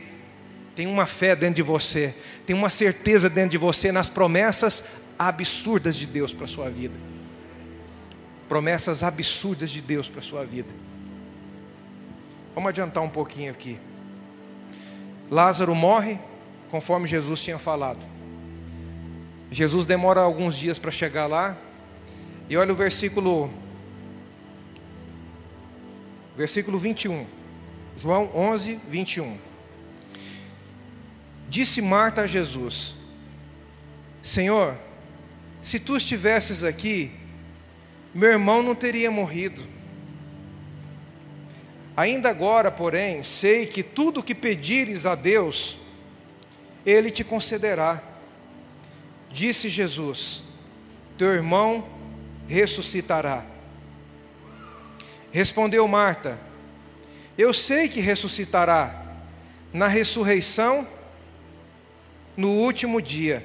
Tem uma fé dentro de você, tem uma certeza dentro de você nas promessas absurdas de Deus para a sua vida. Promessas absurdas de Deus para a sua vida. Vamos adiantar um pouquinho aqui. Lázaro morre, conforme Jesus tinha falado. Jesus demora alguns dias para chegar lá. E olha o versículo versículo 21. João 11, 21. Disse Marta a Jesus: Senhor, se tu estivesses aqui, meu irmão não teria morrido. Ainda agora, porém, sei que tudo o que pedires a Deus, Ele te concederá. Disse Jesus: Teu irmão ressuscitará. Respondeu Marta: Eu sei que ressuscitará na ressurreição no último dia.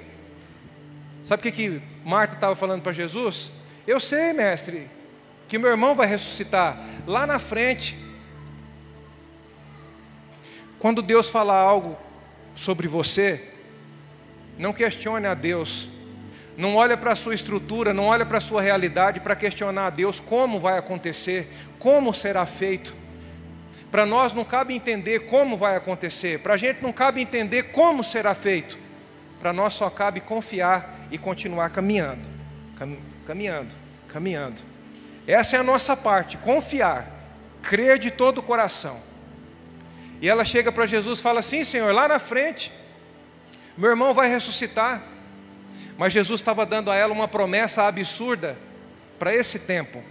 Sabe o que, que Marta estava falando para Jesus? Eu sei, mestre, que meu irmão vai ressuscitar lá na frente. Quando Deus falar algo sobre você, não questione a Deus. Não olhe para a sua estrutura, não olhe para a sua realidade para questionar a Deus como vai acontecer, como será feito. Para nós não cabe entender como vai acontecer, para a gente não cabe entender como será feito. Para nós só cabe confiar e continuar caminhando, caminhando, caminhando. Essa é a nossa parte, confiar, crer de todo o coração. E ela chega para Jesus e fala assim: Senhor, lá na frente, meu irmão vai ressuscitar. Mas Jesus estava dando a ela uma promessa absurda para esse tempo,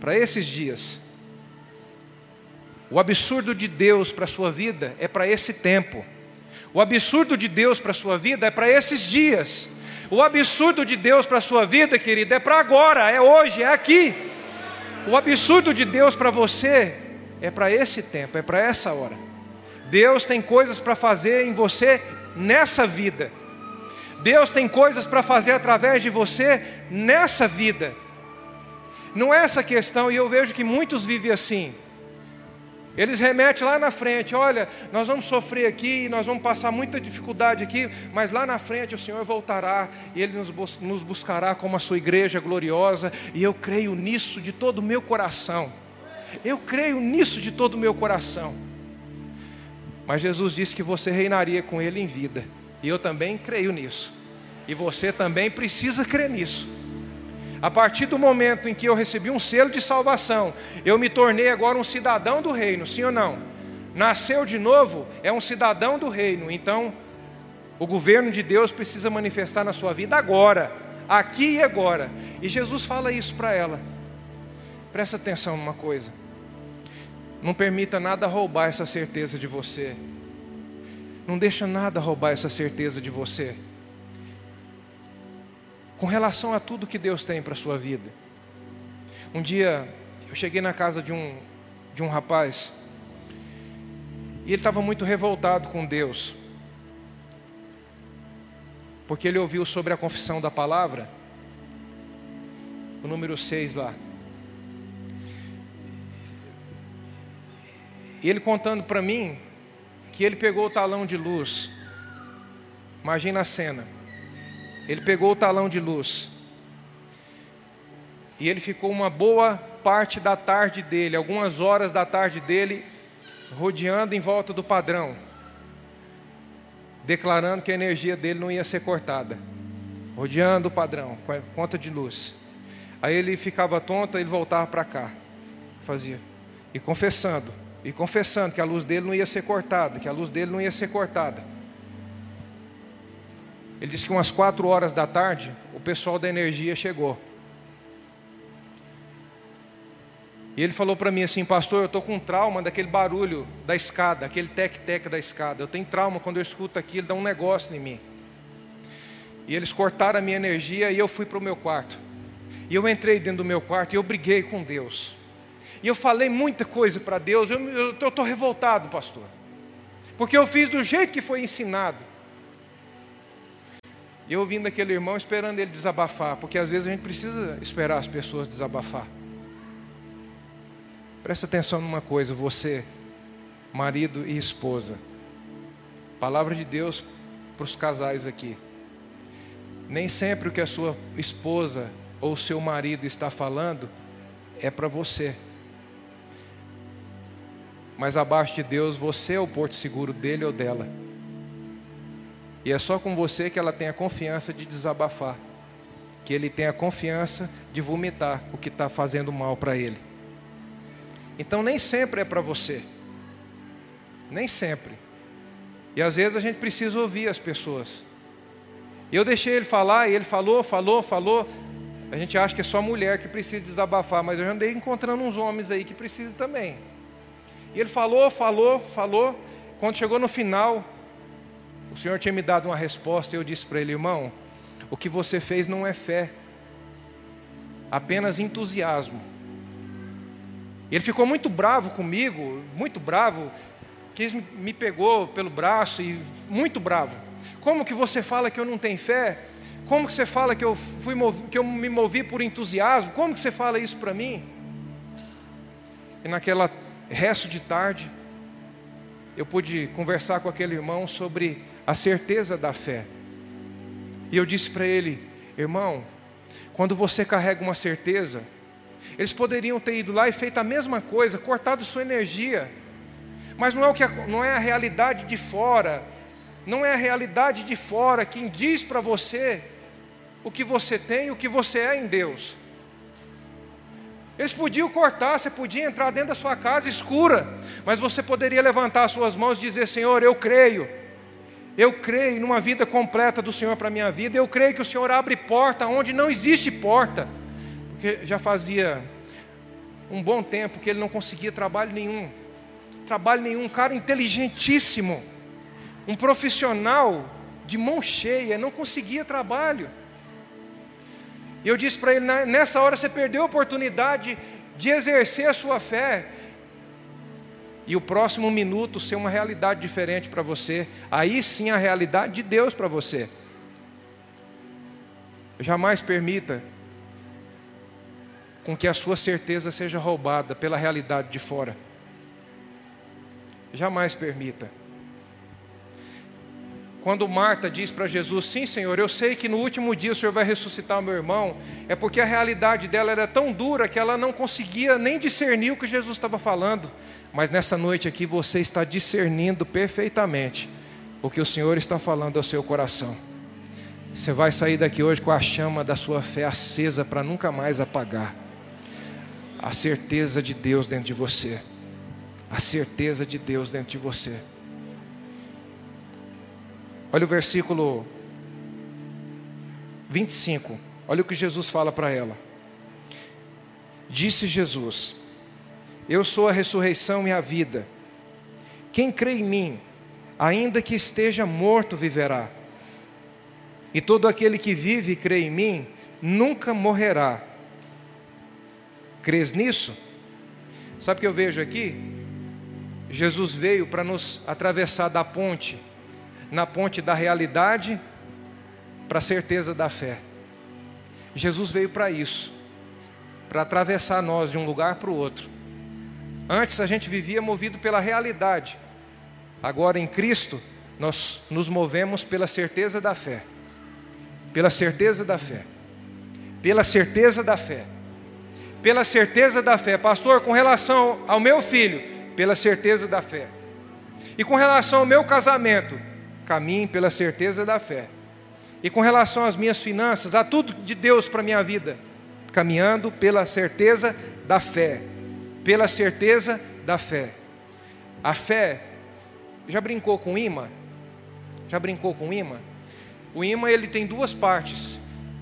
para esses dias. O absurdo de Deus para a sua vida é para esse tempo. O absurdo de Deus para a sua vida é para esses dias. O absurdo de Deus para a sua vida, querida, é para agora, é hoje, é aqui. O absurdo de Deus para você é para esse tempo, é para essa hora. Deus tem coisas para fazer em você nessa vida. Deus tem coisas para fazer através de você nessa vida. Não é essa questão, e eu vejo que muitos vivem assim. Eles remetem lá na frente, olha, nós vamos sofrer aqui, nós vamos passar muita dificuldade aqui, mas lá na frente o Senhor voltará e Ele nos buscará como a sua igreja gloriosa, e eu creio nisso de todo o meu coração. Eu creio nisso de todo o meu coração. Mas Jesus disse que você reinaria com Ele em vida, e eu também creio nisso, e você também precisa crer nisso. A partir do momento em que eu recebi um selo de salvação, eu me tornei agora um cidadão do reino, sim ou não? Nasceu de novo, é um cidadão do reino. Então, o governo de Deus precisa manifestar na sua vida agora, aqui e agora. E Jesus fala isso para ela. Presta atenção numa coisa. Não permita nada roubar essa certeza de você. Não deixa nada roubar essa certeza de você com relação a tudo que Deus tem para a sua vida. Um dia eu cheguei na casa de um, de um rapaz e ele estava muito revoltado com Deus, porque ele ouviu sobre a confissão da palavra, o número 6 lá. E ele contando para mim que ele pegou o talão de luz. Imagina a cena. Ele pegou o talão de luz. E ele ficou uma boa parte da tarde dele, algumas horas da tarde dele, rodeando em volta do padrão, declarando que a energia dele não ia ser cortada, rodeando o padrão com a conta de luz. Aí ele ficava tonto, ele voltava para cá, fazia, e confessando, e confessando que a luz dele não ia ser cortada, que a luz dele não ia ser cortada. Ele disse que umas quatro horas da tarde, o pessoal da energia chegou. E ele falou para mim assim, pastor, eu estou com trauma daquele barulho da escada, aquele tec-tec da escada. Eu tenho trauma quando eu escuto aquilo, dá um negócio em mim. E eles cortaram a minha energia e eu fui para o meu quarto. E eu entrei dentro do meu quarto e eu briguei com Deus. E eu falei muita coisa para Deus. Eu estou revoltado, pastor. Porque eu fiz do jeito que foi ensinado. E eu ouvindo aquele irmão esperando ele desabafar, porque às vezes a gente precisa esperar as pessoas desabafar. Presta atenção numa coisa, você, marido e esposa. Palavra de Deus para os casais aqui. Nem sempre o que a sua esposa ou seu marido está falando é para você. Mas abaixo de Deus você é o porto seguro dele ou dela. E é só com você que ela tem a confiança de desabafar, que ele tem a confiança de vomitar o que está fazendo mal para ele. Então nem sempre é para você, nem sempre. E às vezes a gente precisa ouvir as pessoas. Eu deixei ele falar e ele falou, falou, falou. A gente acha que é só mulher que precisa desabafar, mas eu já andei encontrando uns homens aí que precisam também. E ele falou, falou, falou. Quando chegou no final, o Senhor tinha me dado uma resposta e eu disse para ele, irmão, o que você fez não é fé, apenas entusiasmo. Ele ficou muito bravo comigo, muito bravo, quis me pegou pelo braço e muito bravo. Como que você fala que eu não tenho fé? Como que você fala que eu fui que eu me movi por entusiasmo? Como que você fala isso para mim? E naquela resto de tarde, eu pude conversar com aquele irmão sobre a certeza da fé. E eu disse para ele, irmão, quando você carrega uma certeza, eles poderiam ter ido lá e feito a mesma coisa, cortado sua energia, mas não é, o que, não é a realidade de fora, não é a realidade de fora quem diz para você o que você tem, o que você é em Deus. Eles podiam cortar, você podia entrar dentro da sua casa escura, mas você poderia levantar as suas mãos e dizer: Senhor, eu creio, eu creio numa vida completa do Senhor para a minha vida, eu creio que o Senhor abre porta onde não existe porta, porque já fazia um bom tempo que ele não conseguia trabalho nenhum, trabalho nenhum, um cara inteligentíssimo, um profissional de mão cheia, não conseguia trabalho. E eu disse para ele: nessa hora você perdeu a oportunidade de exercer a sua fé. E o próximo minuto ser uma realidade diferente para você. Aí sim a realidade de Deus para você. Jamais permita com que a sua certeza seja roubada pela realidade de fora. Jamais permita. Quando Marta diz para Jesus: Sim, Senhor, eu sei que no último dia o Senhor vai ressuscitar o meu irmão, é porque a realidade dela era tão dura que ela não conseguia nem discernir o que Jesus estava falando. Mas nessa noite aqui você está discernindo perfeitamente o que o Senhor está falando ao seu coração. Você vai sair daqui hoje com a chama da sua fé acesa para nunca mais apagar. A certeza de Deus dentro de você. A certeza de Deus dentro de você. Olha o versículo 25. Olha o que Jesus fala para ela. Disse Jesus: Eu sou a ressurreição e a vida. Quem crê em mim, ainda que esteja morto, viverá. E todo aquele que vive e crê em mim, nunca morrerá. Crês nisso? Sabe o que eu vejo aqui? Jesus veio para nos atravessar da ponte na ponte da realidade para a certeza da fé. Jesus veio para isso, para atravessar nós de um lugar para o outro. Antes a gente vivia movido pela realidade, agora em Cristo nós nos movemos pela certeza da fé. Pela certeza da fé. Pela certeza da fé. Pela certeza da fé. Pastor, com relação ao meu filho, pela certeza da fé. E com relação ao meu casamento, caminhe pela certeza da fé. E com relação às minhas finanças, a tudo de Deus para a minha vida, caminhando pela certeza da fé. Pela certeza da fé. A fé, já brincou com imã? Já brincou com imã? O imã ele tem duas partes.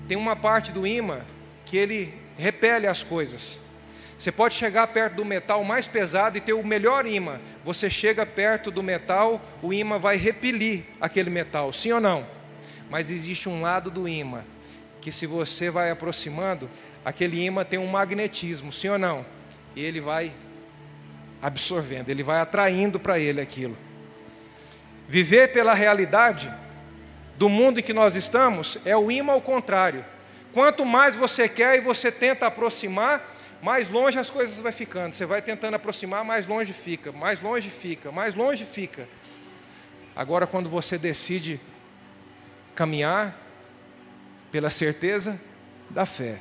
Tem uma parte do imã que ele repele as coisas. Você pode chegar perto do metal mais pesado e ter o melhor imã. Você chega perto do metal, o imã vai repelir aquele metal, sim ou não? Mas existe um lado do imã que se você vai aproximando, aquele imã tem um magnetismo, sim ou não? E ele vai absorvendo, ele vai atraindo para ele aquilo. Viver pela realidade do mundo em que nós estamos é o imã ao contrário. Quanto mais você quer e você tenta aproximar, mais longe as coisas vai ficando. Você vai tentando aproximar, mais longe fica, mais longe fica, mais longe fica. Agora, quando você decide caminhar pela certeza da fé,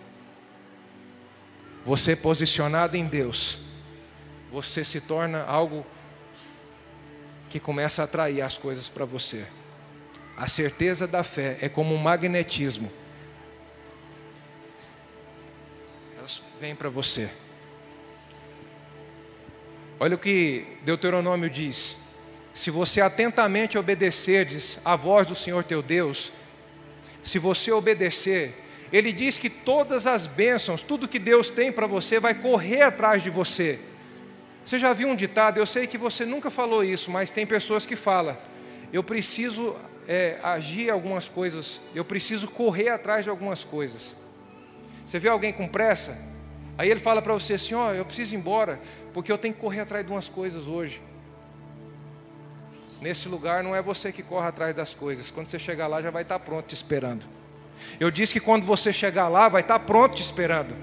você posicionado em Deus, você se torna algo que começa a atrair as coisas para você. A certeza da fé é como um magnetismo. Vêm para você. Olha o que Deuteronômio diz: se você atentamente obedecerdes à voz do Senhor teu Deus, se você obedecer, ele diz que todas as bênçãos, tudo que Deus tem para você, vai correr atrás de você. Você já viu um ditado? Eu sei que você nunca falou isso, mas tem pessoas que falam: eu preciso é, agir algumas coisas, eu preciso correr atrás de algumas coisas. Você vê alguém com pressa? Aí ele fala para você assim: ó, oh, eu preciso ir embora porque eu tenho que correr atrás de umas coisas hoje. Nesse lugar não é você que corre atrás das coisas. Quando você chegar lá, já vai estar pronto te esperando. Eu disse que quando você chegar lá, vai estar pronto te esperando.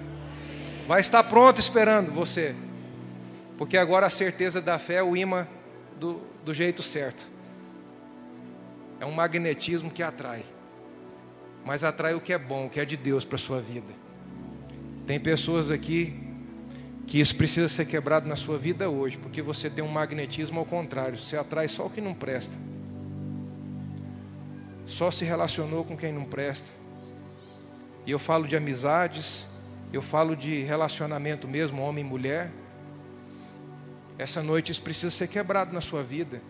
Vai estar pronto esperando você. Porque agora a certeza da fé é o imã do, do jeito certo. É um magnetismo que atrai. Mas atrai o que é bom, o que é de Deus para a sua vida. Tem pessoas aqui que isso precisa ser quebrado na sua vida hoje, porque você tem um magnetismo ao contrário, você atrai só o que não presta. Só se relacionou com quem não presta. E eu falo de amizades, eu falo de relacionamento mesmo, homem e mulher. Essa noite isso precisa ser quebrado na sua vida.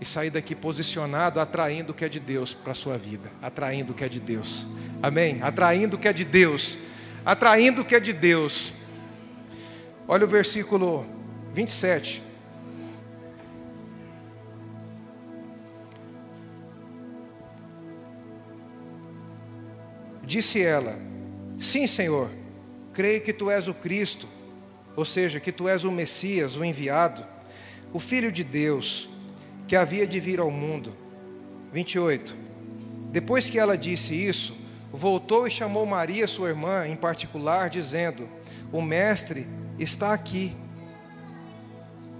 E sair daqui posicionado, atraindo o que é de Deus para a sua vida. Atraindo o que é de Deus. Amém? Atraindo o que é de Deus. Atraindo o que é de Deus. Olha o versículo 27. Disse ela: Sim, Senhor, creio que tu és o Cristo, ou seja, que tu és o Messias, o enviado, o Filho de Deus, que havia de vir ao mundo. 28. Depois que ela disse isso, voltou e chamou Maria, sua irmã, em particular, dizendo: O Mestre está aqui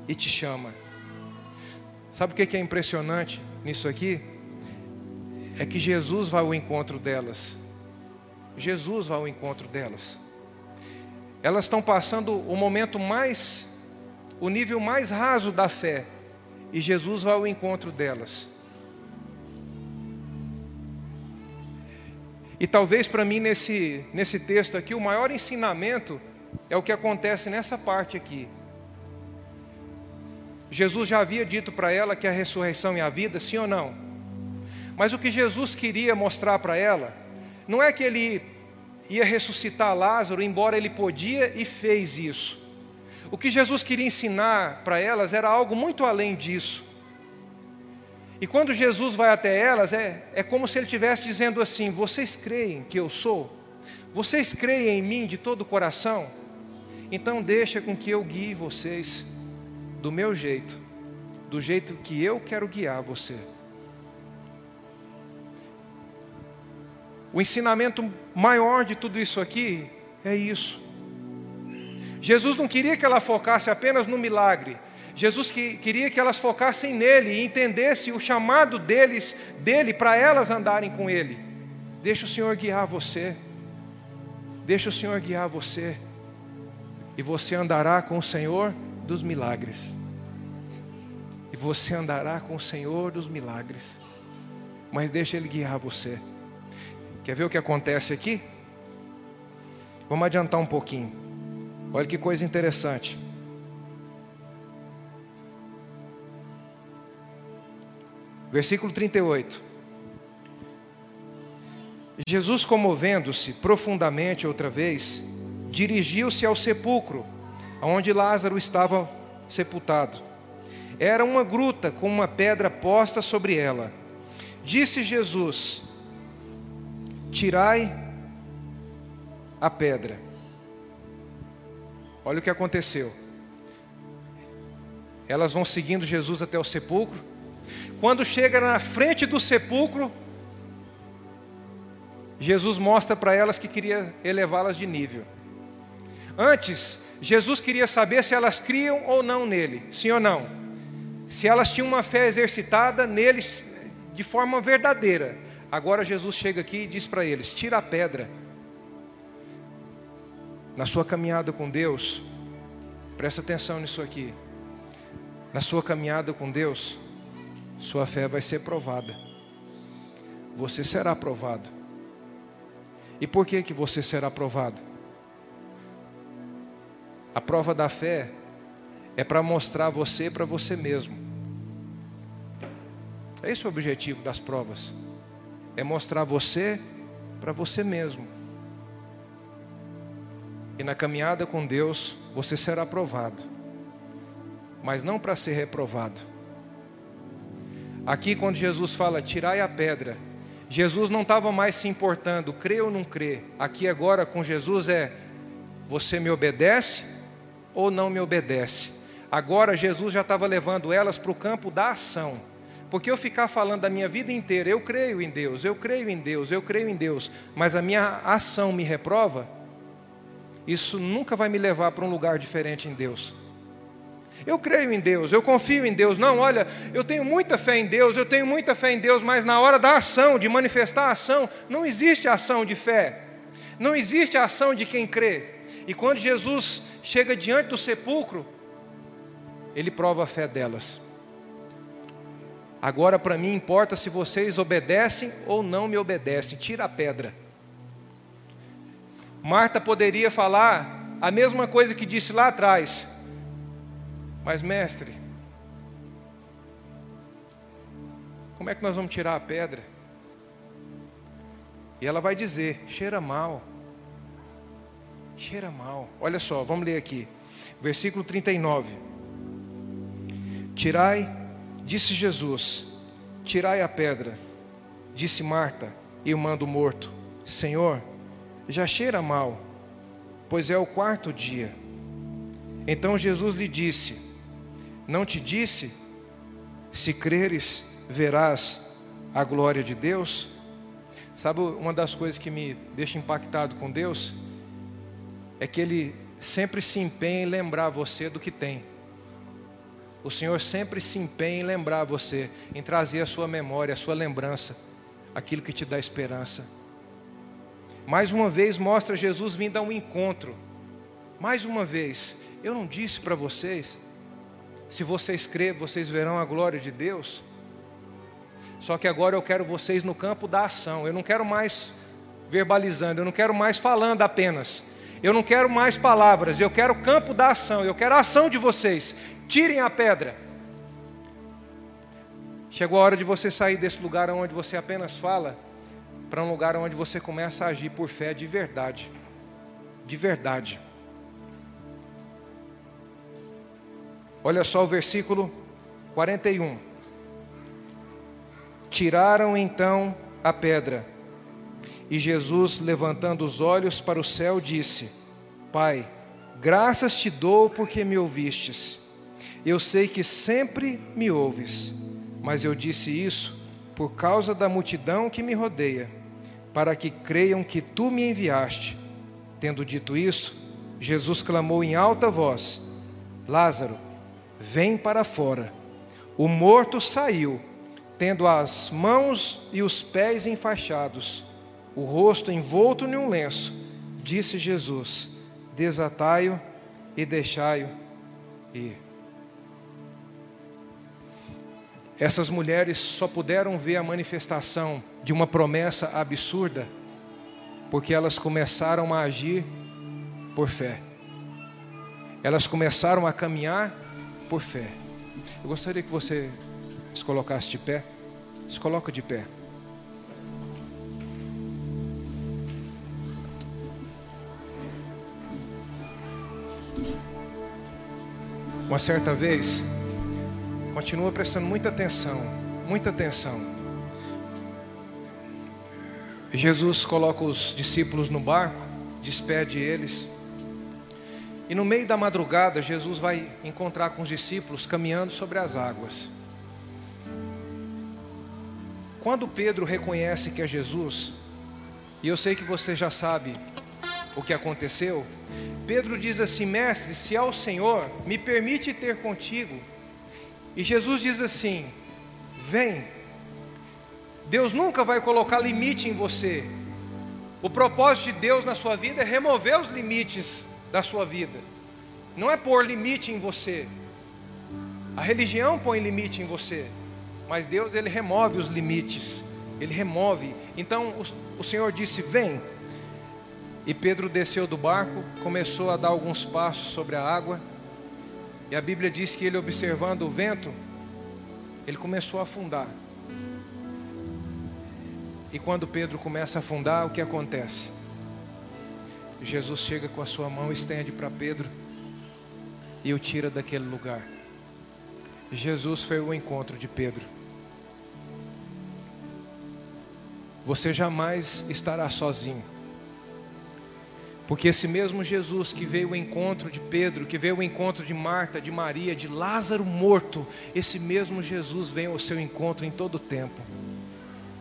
e te chama. Sabe o que é impressionante nisso aqui? É que Jesus vai ao encontro delas. Jesus vai ao encontro delas. Elas estão passando o momento mais, o nível mais raso da fé, e Jesus vai ao encontro delas. E talvez para mim nesse, nesse texto aqui, o maior ensinamento é o que acontece nessa parte aqui. Jesus já havia dito para ela que a ressurreição e a vida, sim ou não? Mas o que Jesus queria mostrar para ela, não é que ele ia ressuscitar Lázaro, embora ele podia e fez isso. O que Jesus queria ensinar para elas era algo muito além disso. E quando Jesus vai até elas, é, é como se ele estivesse dizendo assim: Vocês creem que eu sou? Vocês creem em mim de todo o coração? Então deixa com que eu guie vocês do meu jeito, do jeito que eu quero guiar você. O ensinamento maior de tudo isso aqui é isso. Jesus não queria que ela focasse apenas no milagre. Jesus que, queria que elas focassem nele e entendessem o chamado deles, dele para elas andarem com ele. Deixa o Senhor guiar você. Deixa o Senhor guiar você e você andará com o Senhor dos milagres. E você andará com o Senhor dos milagres. Mas deixa Ele guiar você. Quer ver o que acontece aqui? Vamos adiantar um pouquinho. Olha que coisa interessante. Versículo 38. Jesus, comovendo-se profundamente outra vez, dirigiu-se ao sepulcro, onde Lázaro estava sepultado. Era uma gruta com uma pedra posta sobre ela. Disse Jesus: Tirai a pedra. Olha o que aconteceu. Elas vão seguindo Jesus até o sepulcro. Quando chega na frente do sepulcro, Jesus mostra para elas que queria elevá-las de nível. Antes, Jesus queria saber se elas criam ou não nele, sim ou não. Se elas tinham uma fé exercitada neles de forma verdadeira. Agora Jesus chega aqui e diz para eles: tira a pedra. Na sua caminhada com Deus, presta atenção nisso aqui. na sua caminhada com Deus, sua fé vai ser provada. Você será provado. E por que que você será provado? A prova da fé é para mostrar você para você mesmo. Esse é o objetivo das provas. É mostrar você para você mesmo. E na caminhada com Deus, você será provado. Mas não para ser reprovado. Aqui, quando Jesus fala, tirai a pedra, Jesus não estava mais se importando, crê ou não crê. Aqui agora com Jesus é, você me obedece ou não me obedece? Agora Jesus já estava levando elas para o campo da ação. Porque eu ficar falando da minha vida inteira, eu creio em Deus, eu creio em Deus, eu creio em Deus, mas a minha ação me reprova, isso nunca vai me levar para um lugar diferente em Deus. Eu creio em Deus, eu confio em Deus. Não, olha, eu tenho muita fé em Deus, eu tenho muita fé em Deus, mas na hora da ação, de manifestar a ação, não existe ação de fé. Não existe ação de quem crê. E quando Jesus chega diante do sepulcro, ele prova a fé delas. Agora para mim importa se vocês obedecem ou não me obedecem. Tira a pedra. Marta poderia falar a mesma coisa que disse lá atrás. Mas, mestre, como é que nós vamos tirar a pedra? E ela vai dizer: cheira mal. Cheira mal. Olha só, vamos ler aqui. Versículo 39. Tirai, disse Jesus, tirai a pedra. Disse Marta, irmã do morto: Senhor, já cheira mal, pois é o quarto dia. Então Jesus lhe disse: Não te disse, se creres, verás a glória de Deus? Sabe uma das coisas que me deixa impactado com Deus? É que Ele sempre se empenha em lembrar você do que tem. O Senhor sempre se empenha em lembrar você, em trazer a sua memória, a sua lembrança, aquilo que te dá esperança. Mais uma vez mostra Jesus vindo a um encontro. Mais uma vez, eu não disse para vocês, se vocês crerem, vocês verão a glória de Deus. Só que agora eu quero vocês no campo da ação. Eu não quero mais verbalizando, eu não quero mais falando apenas. Eu não quero mais palavras, eu quero campo da ação, eu quero a ação de vocês. Tirem a pedra. Chegou a hora de você sair desse lugar onde você apenas fala para um lugar onde você começa a agir por fé de verdade. De verdade. Olha só o versículo 41. Tiraram então a pedra. E Jesus, levantando os olhos para o céu, disse: Pai, graças te dou porque me ouvistes. Eu sei que sempre me ouves, mas eu disse isso por causa da multidão que me rodeia para que creiam que tu me enviaste. Tendo dito isso, Jesus clamou em alta voz: Lázaro, vem para fora. O morto saiu, tendo as mãos e os pés enfaixados, o rosto envolto em um lenço. Disse Jesus: Desatai-o e deixai-o ir. Essas mulheres só puderam ver a manifestação de uma promessa absurda porque elas começaram a agir por fé. Elas começaram a caminhar por fé. Eu gostaria que você se colocasse de pé. Se coloca de pé. Uma certa vez, Continua prestando muita atenção, muita atenção. Jesus coloca os discípulos no barco, despede eles. E no meio da madrugada, Jesus vai encontrar com os discípulos caminhando sobre as águas. Quando Pedro reconhece que é Jesus, e eu sei que você já sabe o que aconteceu, Pedro diz assim: Mestre, se é o Senhor, me permite ter contigo e Jesus diz assim: Vem. Deus nunca vai colocar limite em você. O propósito de Deus na sua vida é remover os limites da sua vida. Não é pôr limite em você. A religião põe limite em você, mas Deus ele remove os limites. Ele remove. Então o, o Senhor disse: "Vem". E Pedro desceu do barco, começou a dar alguns passos sobre a água. E a Bíblia diz que ele observando o vento, ele começou a afundar. E quando Pedro começa a afundar, o que acontece? Jesus chega com a sua mão, estende para Pedro e o tira daquele lugar. Jesus foi o encontro de Pedro. Você jamais estará sozinho. Porque esse mesmo Jesus que veio ao encontro de Pedro, que veio ao encontro de Marta, de Maria, de Lázaro morto, esse mesmo Jesus vem ao seu encontro em todo tempo,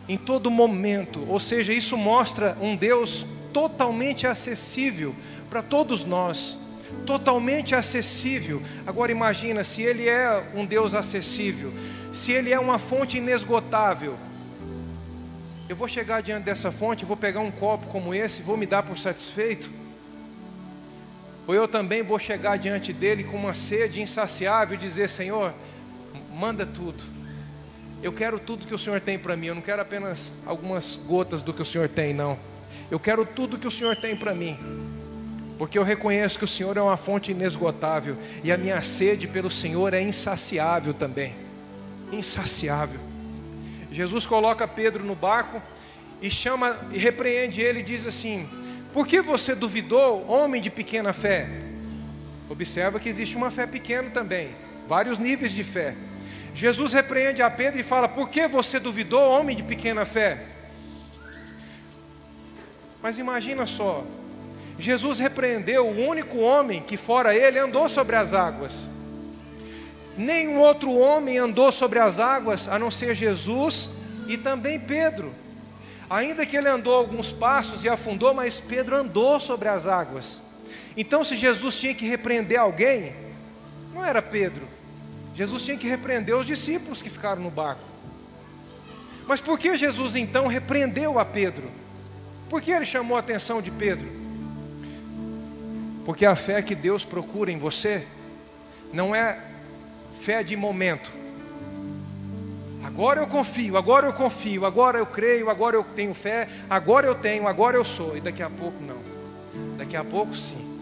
em todo momento. Ou seja, isso mostra um Deus totalmente acessível para todos nós, totalmente acessível. Agora imagina se ele é um Deus acessível, se ele é uma fonte inesgotável. Eu vou chegar diante dessa fonte, vou pegar um copo como esse, vou me dar por satisfeito? Ou eu também vou chegar diante dele com uma sede insaciável e dizer: Senhor, manda tudo. Eu quero tudo que o Senhor tem para mim. Eu não quero apenas algumas gotas do que o Senhor tem, não. Eu quero tudo que o Senhor tem para mim. Porque eu reconheço que o Senhor é uma fonte inesgotável e a minha sede pelo Senhor é insaciável também. Insaciável. Jesus coloca Pedro no barco e chama e repreende ele e diz assim: por que você duvidou, homem de pequena fé? Observa que existe uma fé pequena também, vários níveis de fé. Jesus repreende a Pedro e fala: Por que você duvidou, homem de pequena fé? Mas imagina só, Jesus repreendeu o único homem que, fora ele, andou sobre as águas. Nenhum outro homem andou sobre as águas a não ser Jesus e também Pedro. Ainda que ele andou alguns passos e afundou, mas Pedro andou sobre as águas. Então, se Jesus tinha que repreender alguém, não era Pedro. Jesus tinha que repreender os discípulos que ficaram no barco. Mas por que Jesus então repreendeu a Pedro? Por que ele chamou a atenção de Pedro? Porque a fé que Deus procura em você não é fé de momento, Agora eu confio, agora eu confio, agora eu creio, agora eu tenho fé, agora eu tenho, agora eu sou. E daqui a pouco não. Daqui a pouco sim.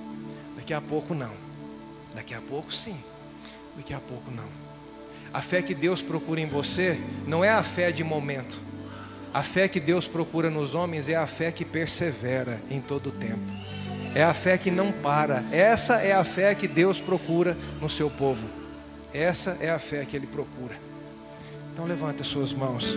Daqui a pouco não. Daqui a pouco sim. Daqui a pouco não. A fé que Deus procura em você não é a fé de momento. A fé que Deus procura nos homens é a fé que persevera em todo o tempo. É a fé que não para. Essa é a fé que Deus procura no seu povo. Essa é a fé que Ele procura. Então levante as suas mãos.